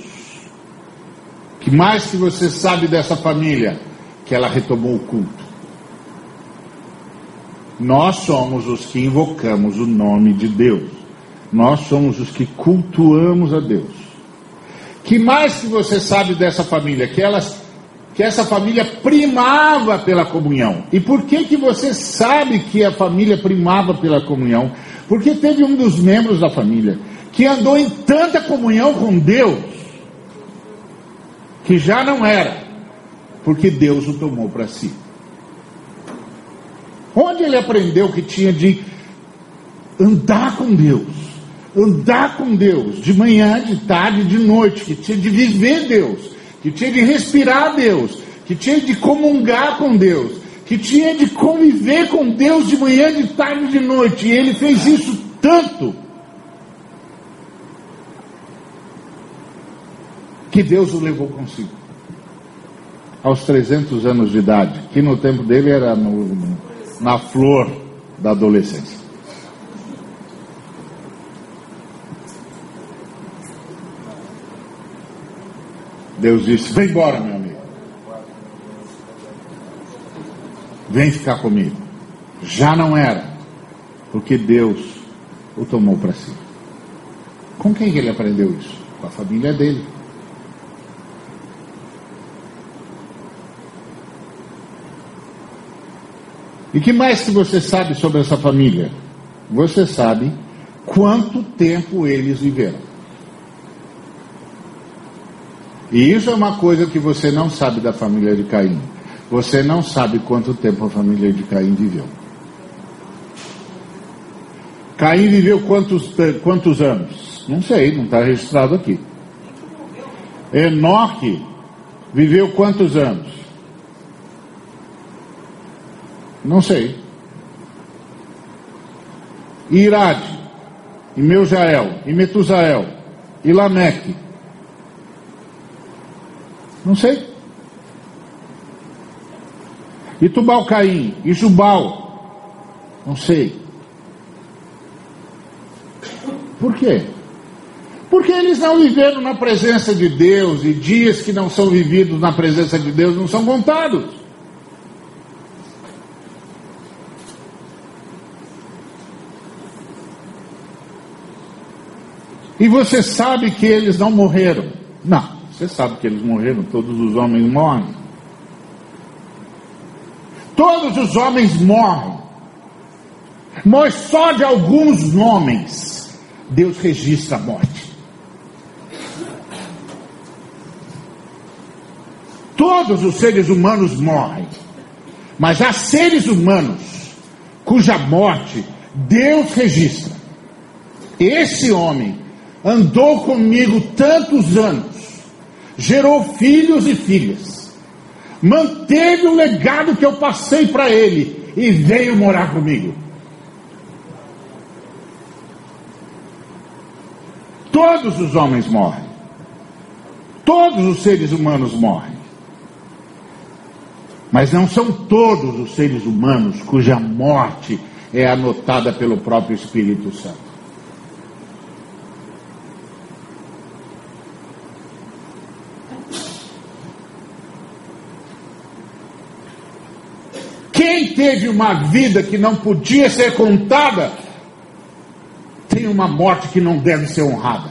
que mais que você sabe dessa família? Que ela retomou o culto. Nós somos os que invocamos o nome de Deus. Nós somos os que cultuamos a Deus. Que mais que você sabe dessa família? Que elas que essa família primava pela comunhão. E por que que você sabe que a família primava pela comunhão? Porque teve um dos membros da família que andou em tanta comunhão com Deus que já não era, porque Deus o tomou para si. Onde ele aprendeu que tinha de andar com Deus? Andar com Deus, de manhã, de tarde, de noite, que tinha de viver Deus que tinha de respirar Deus, que tinha de comungar com Deus, que tinha de conviver com Deus de manhã, de tarde e de noite. E ele fez isso tanto que Deus o levou consigo. Aos 300 anos de idade, que no tempo dele era no, na flor da adolescência. Deus disse: Vem embora, meu amigo. Vem ficar comigo. Já não era, porque Deus o tomou para si. Com quem que ele aprendeu isso? Com a família dele. E que mais que você sabe sobre essa família? Você sabe quanto tempo eles viveram. E isso é uma coisa que você não sabe da família de Caim. Você não sabe quanto tempo a família de Caim viveu. Caim viveu quantos, quantos anos? Não sei, não está registrado aqui. Enoque viveu quantos anos? Não sei. Irade, e Meujael, e Metusael, e Lameque, não sei. E Tubal Caim, e Jubal, não sei. Por quê? Porque eles não viveram na presença de Deus e dias que não são vividos na presença de Deus não são contados. E você sabe que eles não morreram? Não. Você sabe que eles morreram, todos os homens morrem. Todos os homens morrem. Mas só de alguns homens Deus registra a morte. Todos os seres humanos morrem. Mas há seres humanos cuja morte Deus registra. Esse homem andou comigo tantos anos gerou filhos e filhas, manteve o legado que eu passei para ele e veio morar comigo. Todos os homens morrem, todos os seres humanos morrem. Mas não são todos os seres humanos cuja morte é anotada pelo próprio Espírito Santo. Teve uma vida que não podia ser contada, tem uma morte que não deve ser honrada.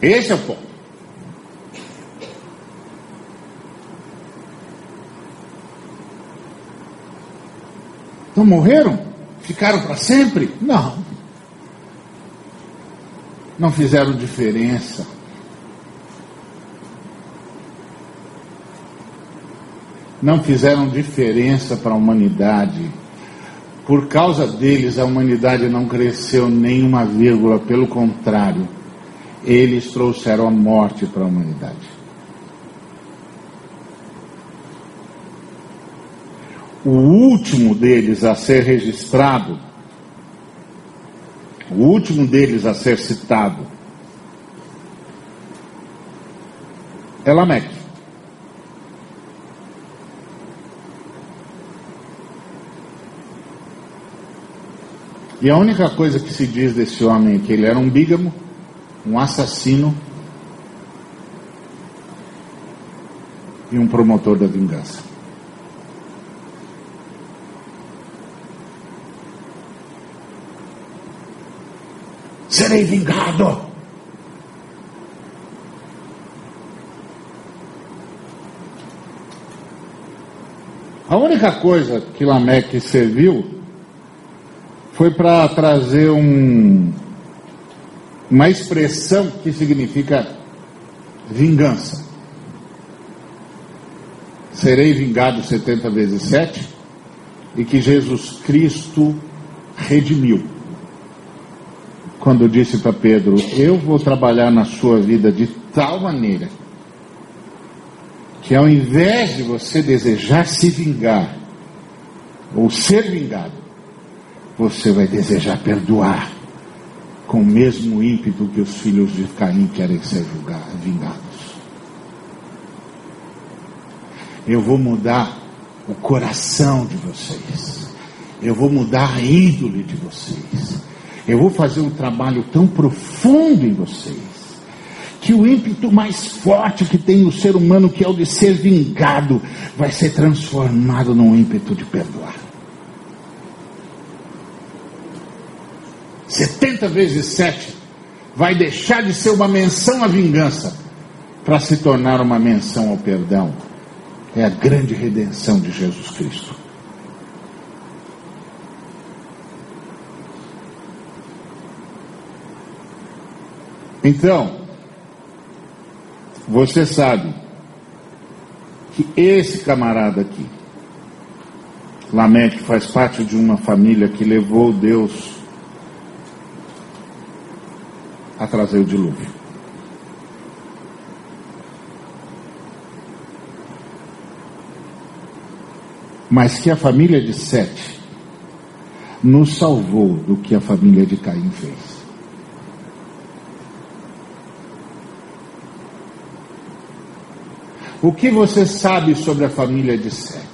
Esse é o ponto. Então morreram? Ficaram para sempre? Não. Não fizeram diferença. Não fizeram diferença para a humanidade. Por causa deles, a humanidade não cresceu nem uma vírgula, pelo contrário, eles trouxeram a morte para a humanidade. o último deles a ser registrado, o último deles a ser citado, é Lameque. E a única coisa que se diz desse homem é que ele era um bígamo, um assassino e um promotor da vingança. Serei vingado. A única coisa que Lameque serviu foi para trazer um, uma expressão que significa vingança. Serei vingado 70 vezes 7 e que Jesus Cristo redimiu quando disse para Pedro: Eu vou trabalhar na sua vida de tal maneira que ao invés de você desejar se vingar ou ser vingado, você vai desejar perdoar com o mesmo ímpeto que os filhos de Caim querem ser vingados. Eu vou mudar o coração de vocês. Eu vou mudar a índole de vocês. Eu vou fazer um trabalho tão profundo em vocês, que o ímpeto mais forte que tem no ser humano, que é o de ser vingado, vai ser transformado num ímpeto de perdoar. 70 vezes 7 vai deixar de ser uma menção à vingança para se tornar uma menção ao perdão. É a grande redenção de Jesus Cristo. Então, você sabe que esse camarada aqui, Lameque, faz parte de uma família que levou Deus a trazer o dilúvio. Mas que a família de Sete nos salvou do que a família de Caim fez. O que você sabe sobre a família de Sete?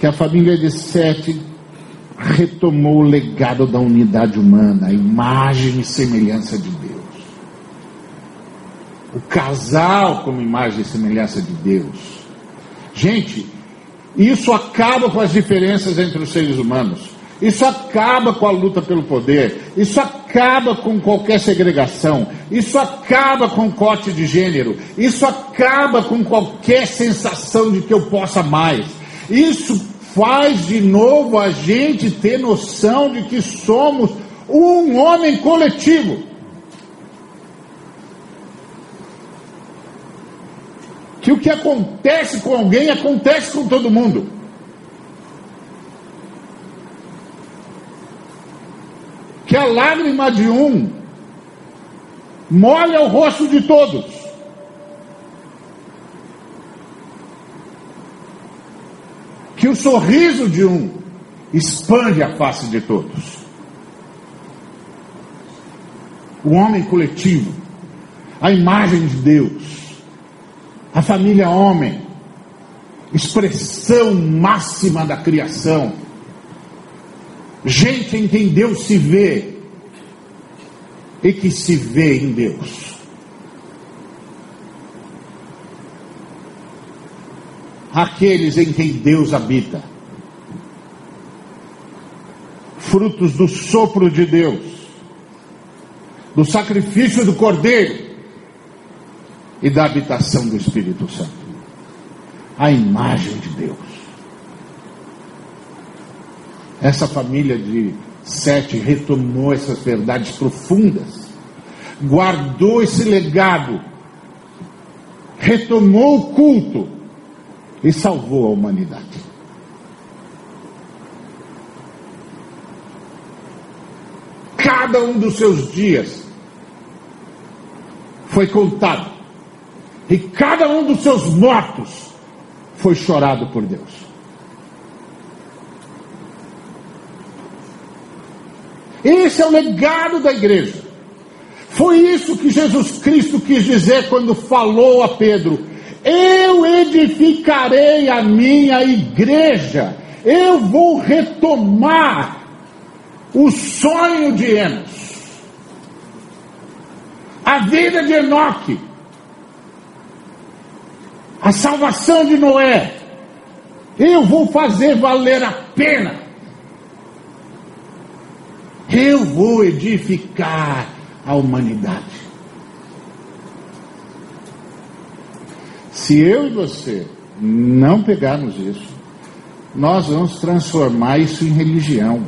Que a família de Sete retomou o legado da unidade humana, a imagem e semelhança de Deus. O casal como imagem e semelhança de Deus. Gente, isso acaba com as diferenças entre os seres humanos. Isso acaba com a luta pelo poder. Isso acaba com qualquer segregação. Isso acaba com corte de gênero. Isso acaba com qualquer sensação de que eu possa mais. Isso faz de novo a gente ter noção de que somos um homem coletivo. Que o que acontece com alguém acontece com todo mundo. Que a lágrima de um molha o rosto de todos. Que o sorriso de um expande a face de todos. O homem coletivo, a imagem de Deus, a família homem, expressão máxima da criação gente em quem Deus se vê e que se vê em Deus. aqueles em quem Deus habita. Frutos do sopro de Deus, do sacrifício do Cordeiro e da habitação do Espírito Santo. A imagem de Deus. Essa família de Sete retomou essas verdades profundas, guardou esse legado, retomou o culto e salvou a humanidade. Cada um dos seus dias foi contado, e cada um dos seus mortos foi chorado por Deus. Esse é o legado da igreja. Foi isso que Jesus Cristo quis dizer quando falou a Pedro: Eu edificarei a minha igreja, eu vou retomar o sonho de Enos, a vida de Enoque, a salvação de Noé. Eu vou fazer valer a pena. Eu vou edificar a humanidade. Se eu e você não pegarmos isso, nós vamos transformar isso em religião.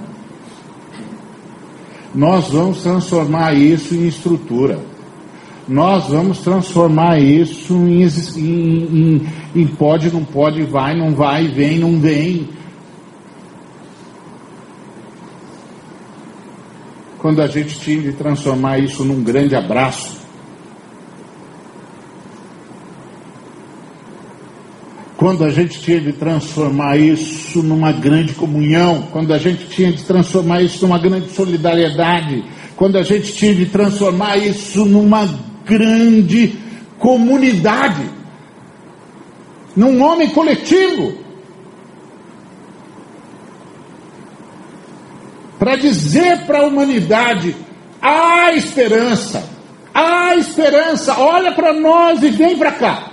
Nós vamos transformar isso em estrutura. Nós vamos transformar isso em, em, em, em pode, não pode, vai, não vai, vem, não vem. Quando a gente tinha de transformar isso num grande abraço. Quando a gente tinha de transformar isso numa grande comunhão, quando a gente tinha de transformar isso numa grande solidariedade, quando a gente tinha de transformar isso numa grande comunidade, num homem coletivo. Para dizer para a humanidade: há esperança, há esperança, olha para nós e vem para cá.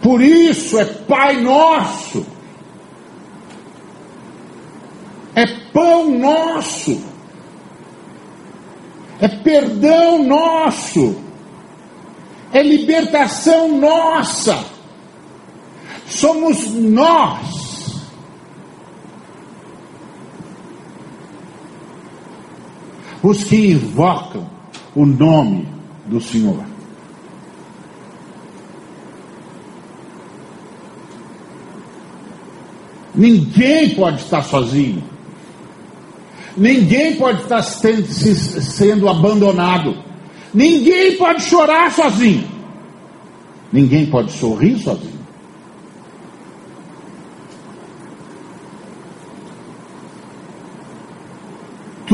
Por isso é Pai Nosso, é pão nosso, é perdão nosso, é libertação nossa somos nós. Os que invocam o nome do Senhor. Ninguém pode estar sozinho. Ninguém pode estar sendo abandonado. Ninguém pode chorar sozinho. Ninguém pode sorrir sozinho.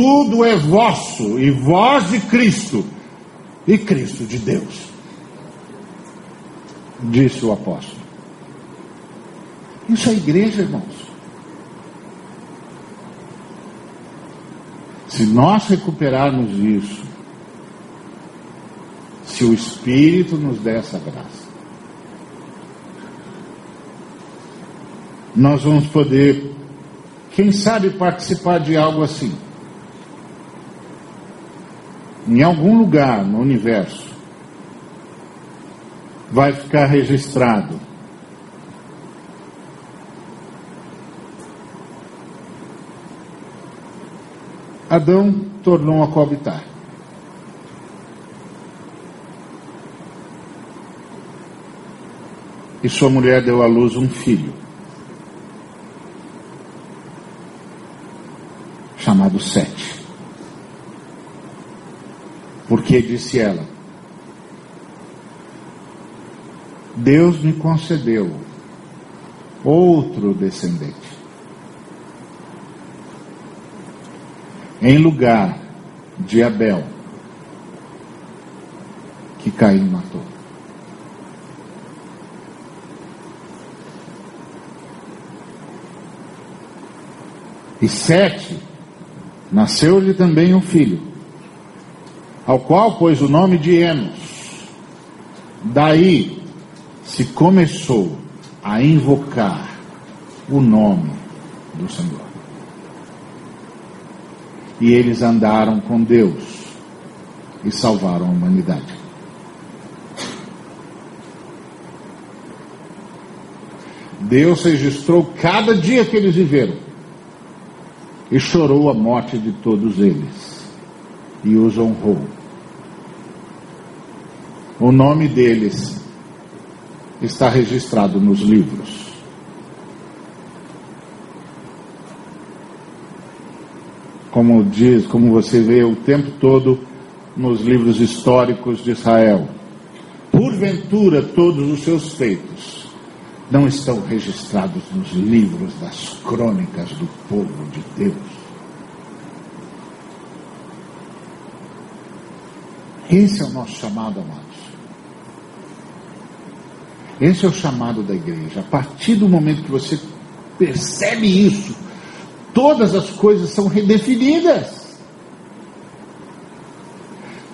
Tudo é vosso, e vós de Cristo, e Cristo de Deus. Disse o apóstolo. Isso é igreja, irmãos. Se nós recuperarmos isso, se o Espírito nos der essa graça, nós vamos poder, quem sabe, participar de algo assim em algum lugar no universo, vai ficar registrado. Adão tornou a coabitar. E sua mulher deu à luz um filho, chamado Sete. Porque disse ela: Deus me concedeu outro descendente. Em lugar de Abel, que Caim matou. E Sete nasceu-lhe também um filho ao qual pôs o nome de Enos. Daí se começou a invocar o nome do Senhor. E eles andaram com Deus e salvaram a humanidade. Deus registrou cada dia que eles viveram e chorou a morte de todos eles e os honrou. O nome deles está registrado nos livros. Como diz, como você vê o tempo todo nos livros históricos de Israel. Porventura, todos os seus feitos não estão registrados nos livros das crônicas do povo de Deus. Esse é o nosso chamado, amados. Esse é o chamado da igreja. A partir do momento que você percebe isso, todas as coisas são redefinidas.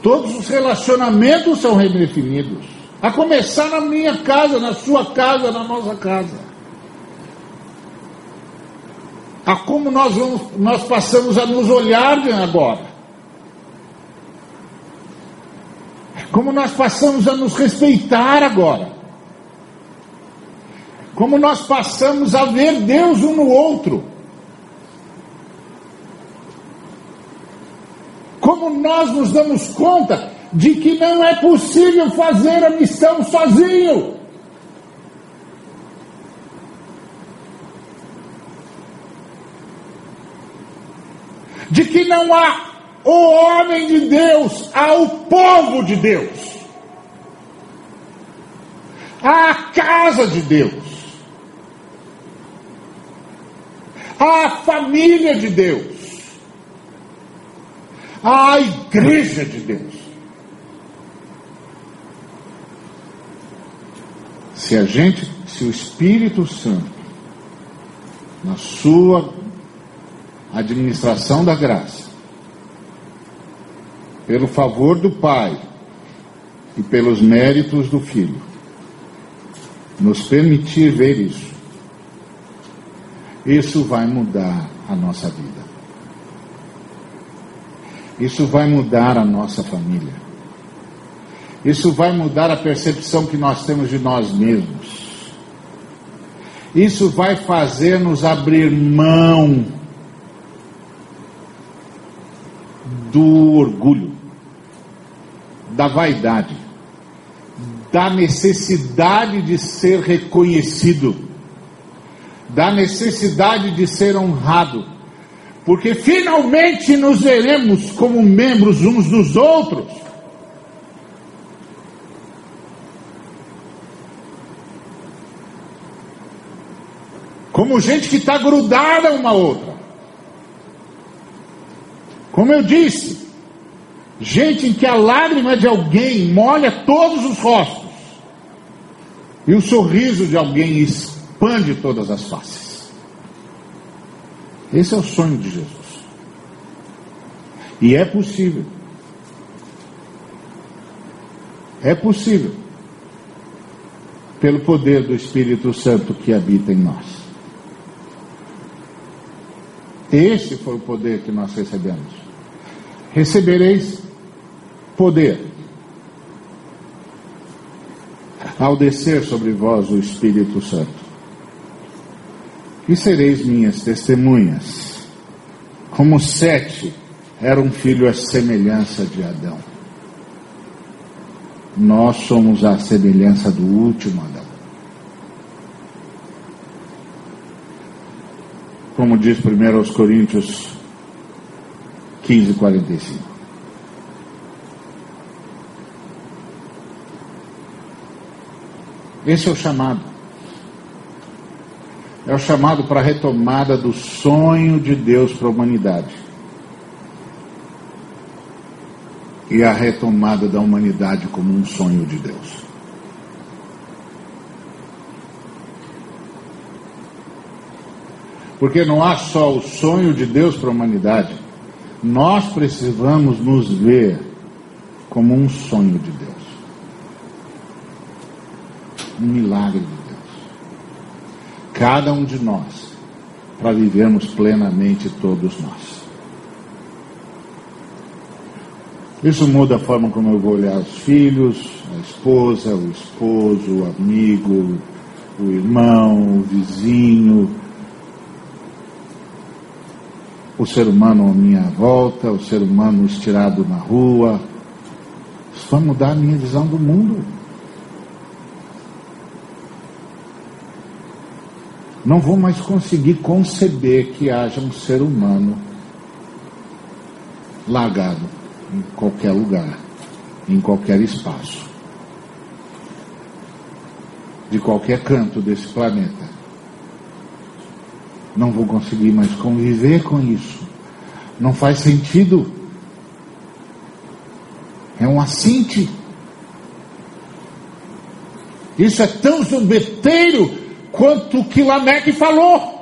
Todos os relacionamentos são redefinidos. A começar na minha casa, na sua casa, na nossa casa. A como nós, vamos, nós passamos a nos olhar agora. Como nós passamos a nos respeitar agora. Como nós passamos a ver Deus um no outro. Como nós nos damos conta de que não é possível fazer a missão sozinho. De que não há o homem de Deus, há o povo de Deus, há a casa de Deus, a família de Deus, a igreja de Deus. Se a gente, se o Espírito Santo, na sua administração da graça, pelo favor do Pai e pelos méritos do Filho, nos permitir ver isso, isso vai mudar a nossa vida. Isso vai mudar a nossa família. Isso vai mudar a percepção que nós temos de nós mesmos. Isso vai fazer nos abrir mão do orgulho, da vaidade, da necessidade de ser reconhecido, da necessidade de ser honrado, porque finalmente nos veremos como membros uns dos outros. como gente que está grudada uma outra. Como eu disse, gente em que a lágrima de alguém molha todos os rostos e o sorriso de alguém expande todas as faces. Esse é o sonho de Jesus. E é possível. É possível. Pelo poder do Espírito Santo que habita em nós. Este foi o poder que nós recebemos. Recebereis poder ao descer sobre vós o Espírito Santo. E sereis minhas testemunhas, como Sete era um filho à semelhança de Adão. Nós somos a semelhança do último Adão. como diz 1 aos Coríntios 15, 45. Esse é o chamado. É o chamado para a retomada do sonho de Deus para a humanidade. E a retomada da humanidade como um sonho de Deus. Porque não há só o sonho de Deus para a humanidade. Nós precisamos nos ver como um sonho de Deus. Um milagre de. Cada um de nós, para vivermos plenamente todos nós. Isso muda a forma como eu vou olhar os filhos, a esposa, o esposo, o amigo, o irmão, o vizinho, o ser humano à minha volta, o ser humano estirado na rua. Isso vai mudar a minha visão do mundo. Não vou mais conseguir conceber que haja um ser humano largado em qualquer lugar, em qualquer espaço, de qualquer canto desse planeta. Não vou conseguir mais conviver com isso. Não faz sentido. É um assinte. Isso é tão zombeteiro quanto que Lameque falou.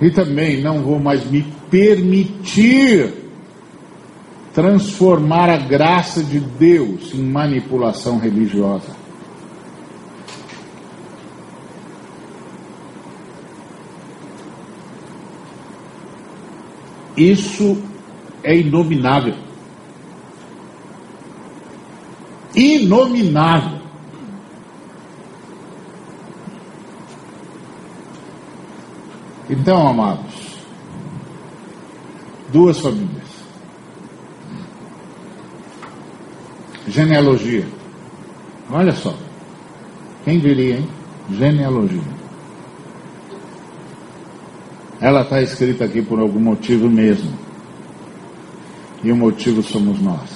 E também não vou mais me permitir transformar a graça de Deus em manipulação religiosa. Isso é inominável. Inominável. Então, amados, duas famílias. Genealogia. Olha só. Quem diria, hein? Genealogia. Ela está escrita aqui por algum motivo mesmo. E o motivo somos nós.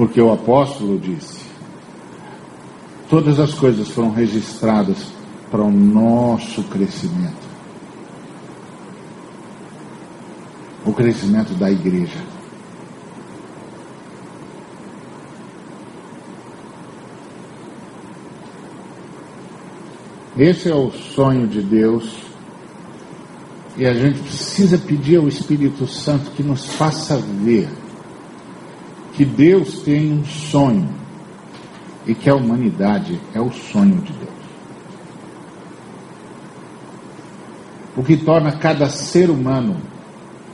Porque o apóstolo disse: todas as coisas foram registradas para o nosso crescimento. O crescimento da igreja. Esse é o sonho de Deus. E a gente precisa pedir ao Espírito Santo que nos faça ver que Deus tem um sonho e que a humanidade é o sonho de Deus. O que torna cada ser humano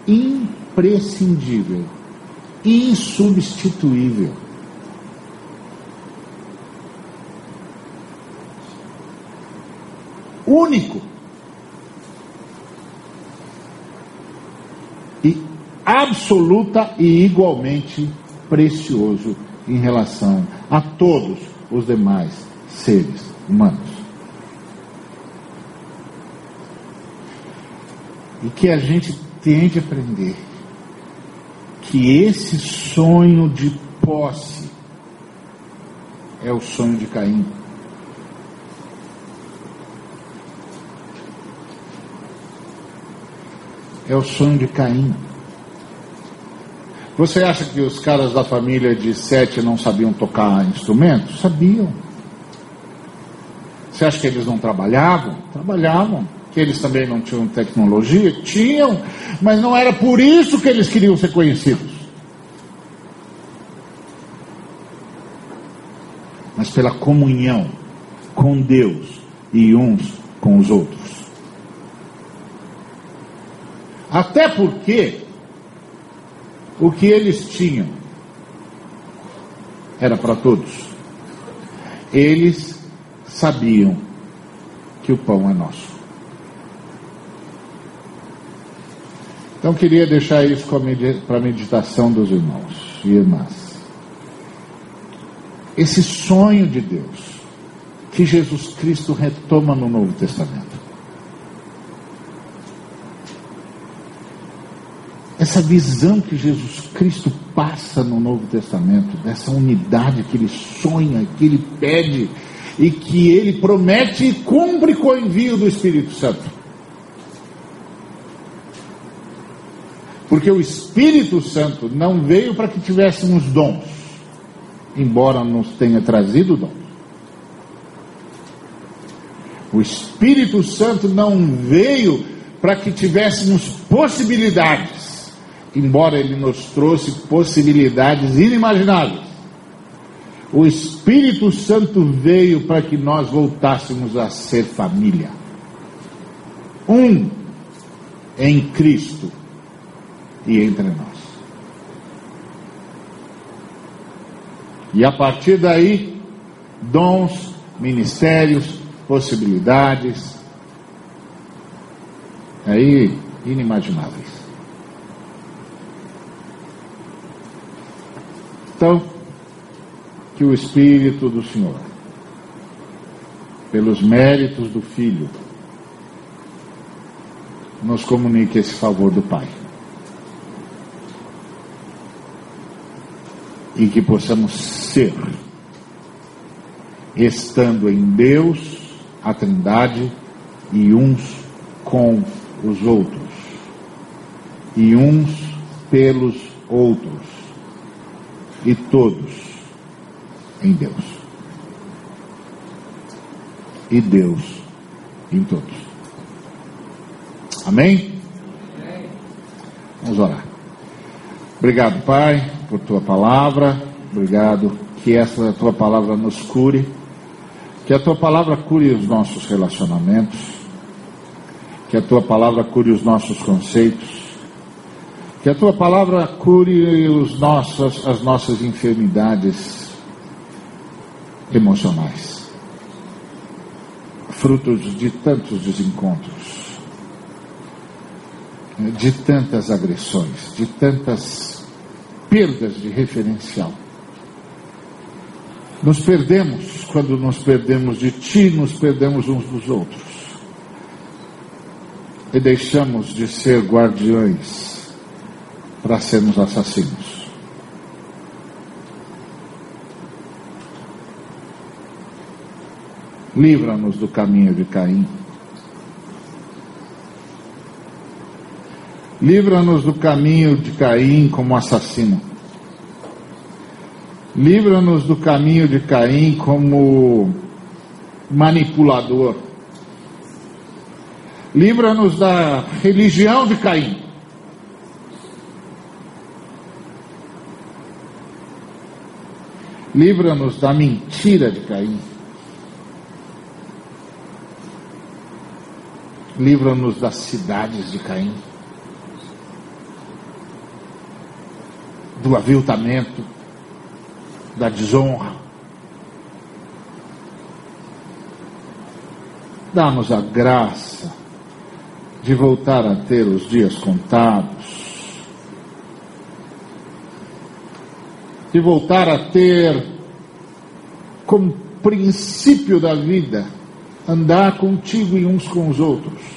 imprescindível, insubstituível. Único. E absoluta e igualmente precioso em relação a todos os demais seres humanos. E que a gente tente aprender que esse sonho de posse é o sonho de Caim. É o sonho de Caim. Você acha que os caras da família de Sete não sabiam tocar instrumentos? Sabiam. Você acha que eles não trabalhavam? Trabalhavam que eles também não tinham tecnologia? Tinham, mas não era por isso que eles queriam ser conhecidos. Mas pela comunhão com Deus e uns com os outros. Até porque o que eles tinham era para todos. Eles sabiam que o pão é nosso. Então queria deixar isso para a meditação dos irmãos e irmãs. Esse sonho de Deus que Jesus Cristo retoma no Novo Testamento. Essa visão que Jesus Cristo passa no Novo Testamento, dessa unidade que ele sonha, que ele pede e que ele promete e cumpre com o envio do Espírito Santo. Porque o Espírito Santo não veio para que tivéssemos dons, embora nos tenha trazido dons. O Espírito Santo não veio para que tivéssemos possibilidades, embora ele nos trouxe possibilidades inimagináveis. O Espírito Santo veio para que nós voltássemos a ser família. Um em Cristo e entre nós. E a partir daí, dons, ministérios, possibilidades, aí inimagináveis. Então, que o Espírito do Senhor, pelos méritos do Filho, nos comunique esse favor do Pai. E que possamos ser, estando em Deus, a Trindade, e uns com os outros, e uns pelos outros, e todos em Deus. E Deus em todos. Amém? Vamos orar. Obrigado, Pai, por tua palavra. Obrigado que essa tua palavra nos cure. Que a tua palavra cure os nossos relacionamentos. Que a tua palavra cure os nossos conceitos. Que a tua palavra cure os nossos, as nossas enfermidades emocionais. Frutos de tantos desencontros de tantas agressões, de tantas perdas de referencial. Nos perdemos quando nos perdemos de ti, nos perdemos uns dos outros. E deixamos de ser guardiões para sermos assassinos. Livra-nos do caminho de Caim. Livra-nos do caminho de Caim como assassino. Livra-nos do caminho de Caim como manipulador. Livra-nos da religião de Caim. Livra-nos da mentira de Caim. Livra-nos das cidades de Caim. do aviltamento, da desonra. Dá-nos a graça de voltar a ter os dias contados, de voltar a ter como princípio da vida andar contigo e uns com os outros.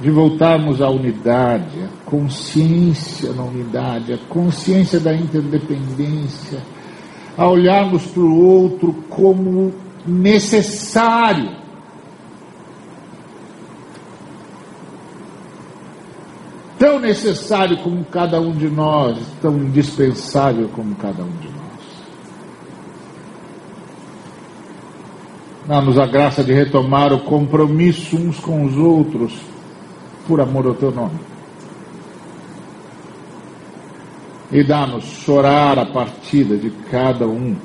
de voltarmos à unidade, à consciência na unidade, à consciência da interdependência, a olharmos para o outro como necessário. Tão necessário como cada um de nós, tão indispensável como cada um de nós. Dá-nos a graça de retomar o compromisso uns com os outros por amor ao teu nome. E dá-nos chorar a partida de cada um,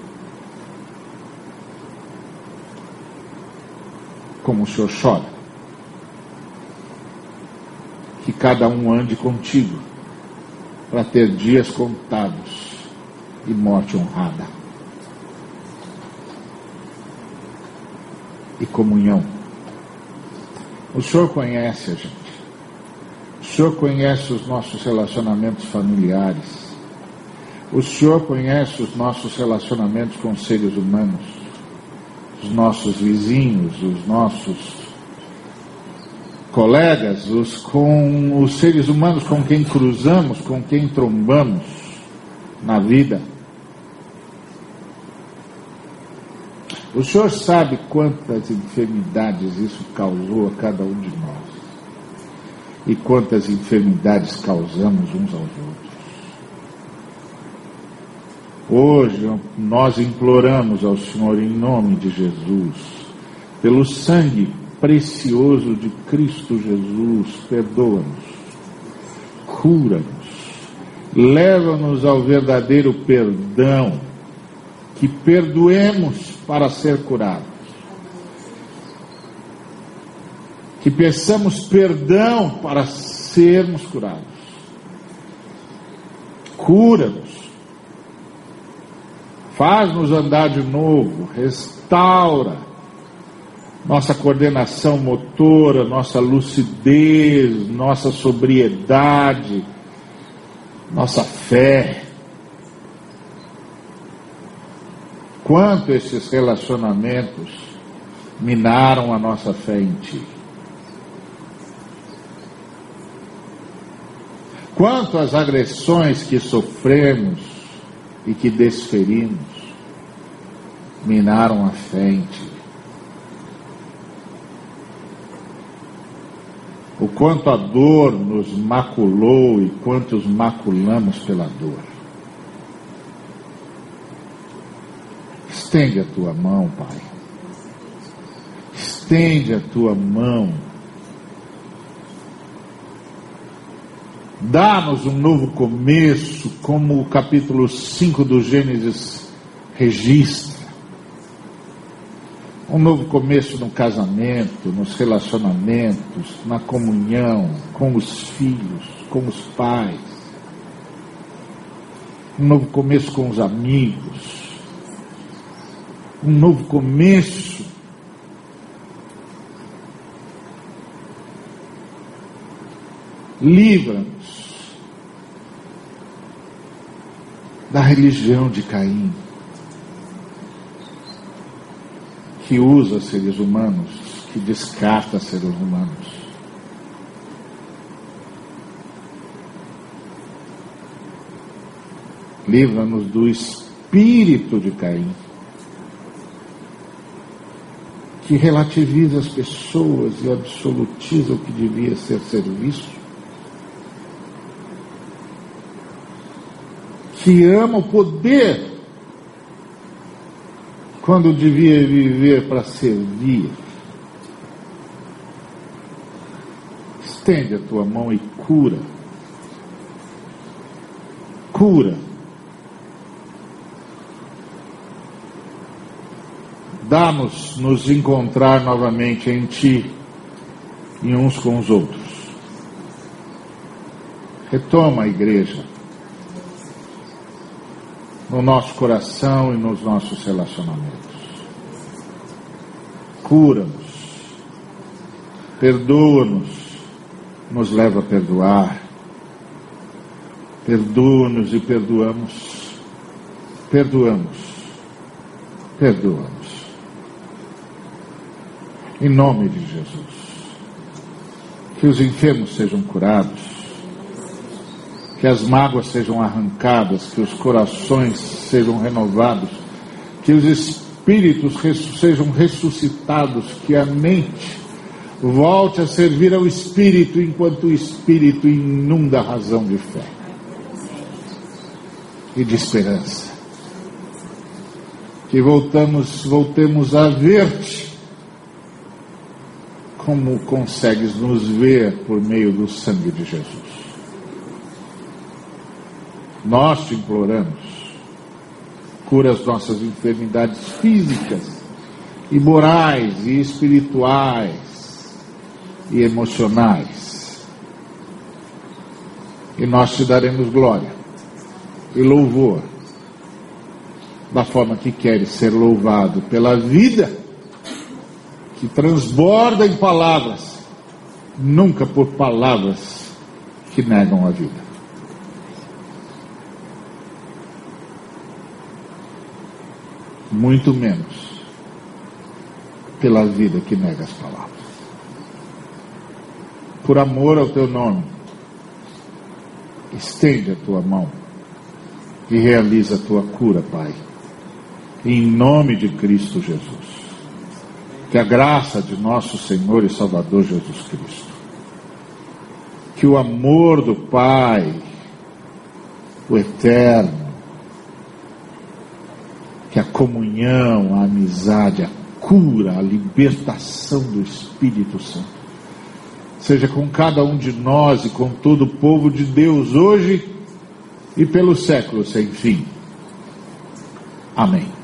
como o Senhor chora. Que cada um ande contigo, para ter dias contados e morte honrada. E comunhão. O Senhor conhece a gente. O Senhor conhece os nossos relacionamentos familiares. O Senhor conhece os nossos relacionamentos com seres humanos, os nossos vizinhos, os nossos colegas, os com os seres humanos com quem cruzamos, com quem trombamos na vida. O Senhor sabe quantas enfermidades isso causou a cada um de nós e quantas enfermidades causamos uns aos outros. Hoje nós imploramos ao Senhor em nome de Jesus, pelo sangue precioso de Cristo Jesus, perdoa-nos, cura-nos, leva-nos ao verdadeiro perdão, que perdoemos para ser curados. Que peçamos perdão para sermos curados. Cura-nos faz-nos andar de novo, restaura nossa coordenação motora, nossa lucidez, nossa sobriedade, nossa fé. Quanto esses relacionamentos minaram a nossa fé em Ti. Quanto as agressões que sofremos e que desferimos minaram a fé em ti. O quanto a dor nos maculou e quantos maculamos pela dor. Estende a tua mão, Pai. Estende a tua mão Dá-nos um novo começo, como o capítulo 5 do Gênesis registra. Um novo começo no casamento, nos relacionamentos, na comunhão com os filhos, com os pais. Um novo começo com os amigos. Um novo começo livra-nos da religião de Caim, que usa seres humanos, que descarta seres humanos. Livra-nos do espírito de Caim, que relativiza as pessoas e absolutiza o que devia ser serviço que ama o poder quando devia viver para servir. Estende a tua mão e cura. Cura. Dá-nos nos encontrar novamente em Ti e uns com os outros. Retoma a igreja no nosso coração e nos nossos relacionamentos. Cura-nos, perdoa-nos, nos leva a perdoar. Perdoa-nos e perdoamos. Perdoamos. Perdoamos. Em nome de Jesus. Que os enfermos sejam curados que as mágoas sejam arrancadas, que os corações sejam renovados, que os espíritos sejam ressuscitados, que a mente volte a servir ao espírito enquanto o espírito inunda a razão de fé e de esperança. Que voltamos, voltemos a ver-te como consegues nos ver por meio do sangue de Jesus. Nós te imploramos. Cura as nossas enfermidades físicas e morais e espirituais e emocionais. E nós te daremos glória e louvor da forma que queres ser louvado pela vida que transborda em palavras, nunca por palavras que negam a vida. Muito menos pela vida que nega as palavras. Por amor ao teu nome, estende a tua mão e realiza a tua cura, Pai. Em nome de Cristo Jesus. Que a graça de nosso Senhor e Salvador Jesus Cristo, que o amor do Pai, o eterno, que a comunhão, a amizade, a cura, a libertação do Espírito Santo seja com cada um de nós e com todo o povo de Deus hoje e pelos séculos sem fim. Amém.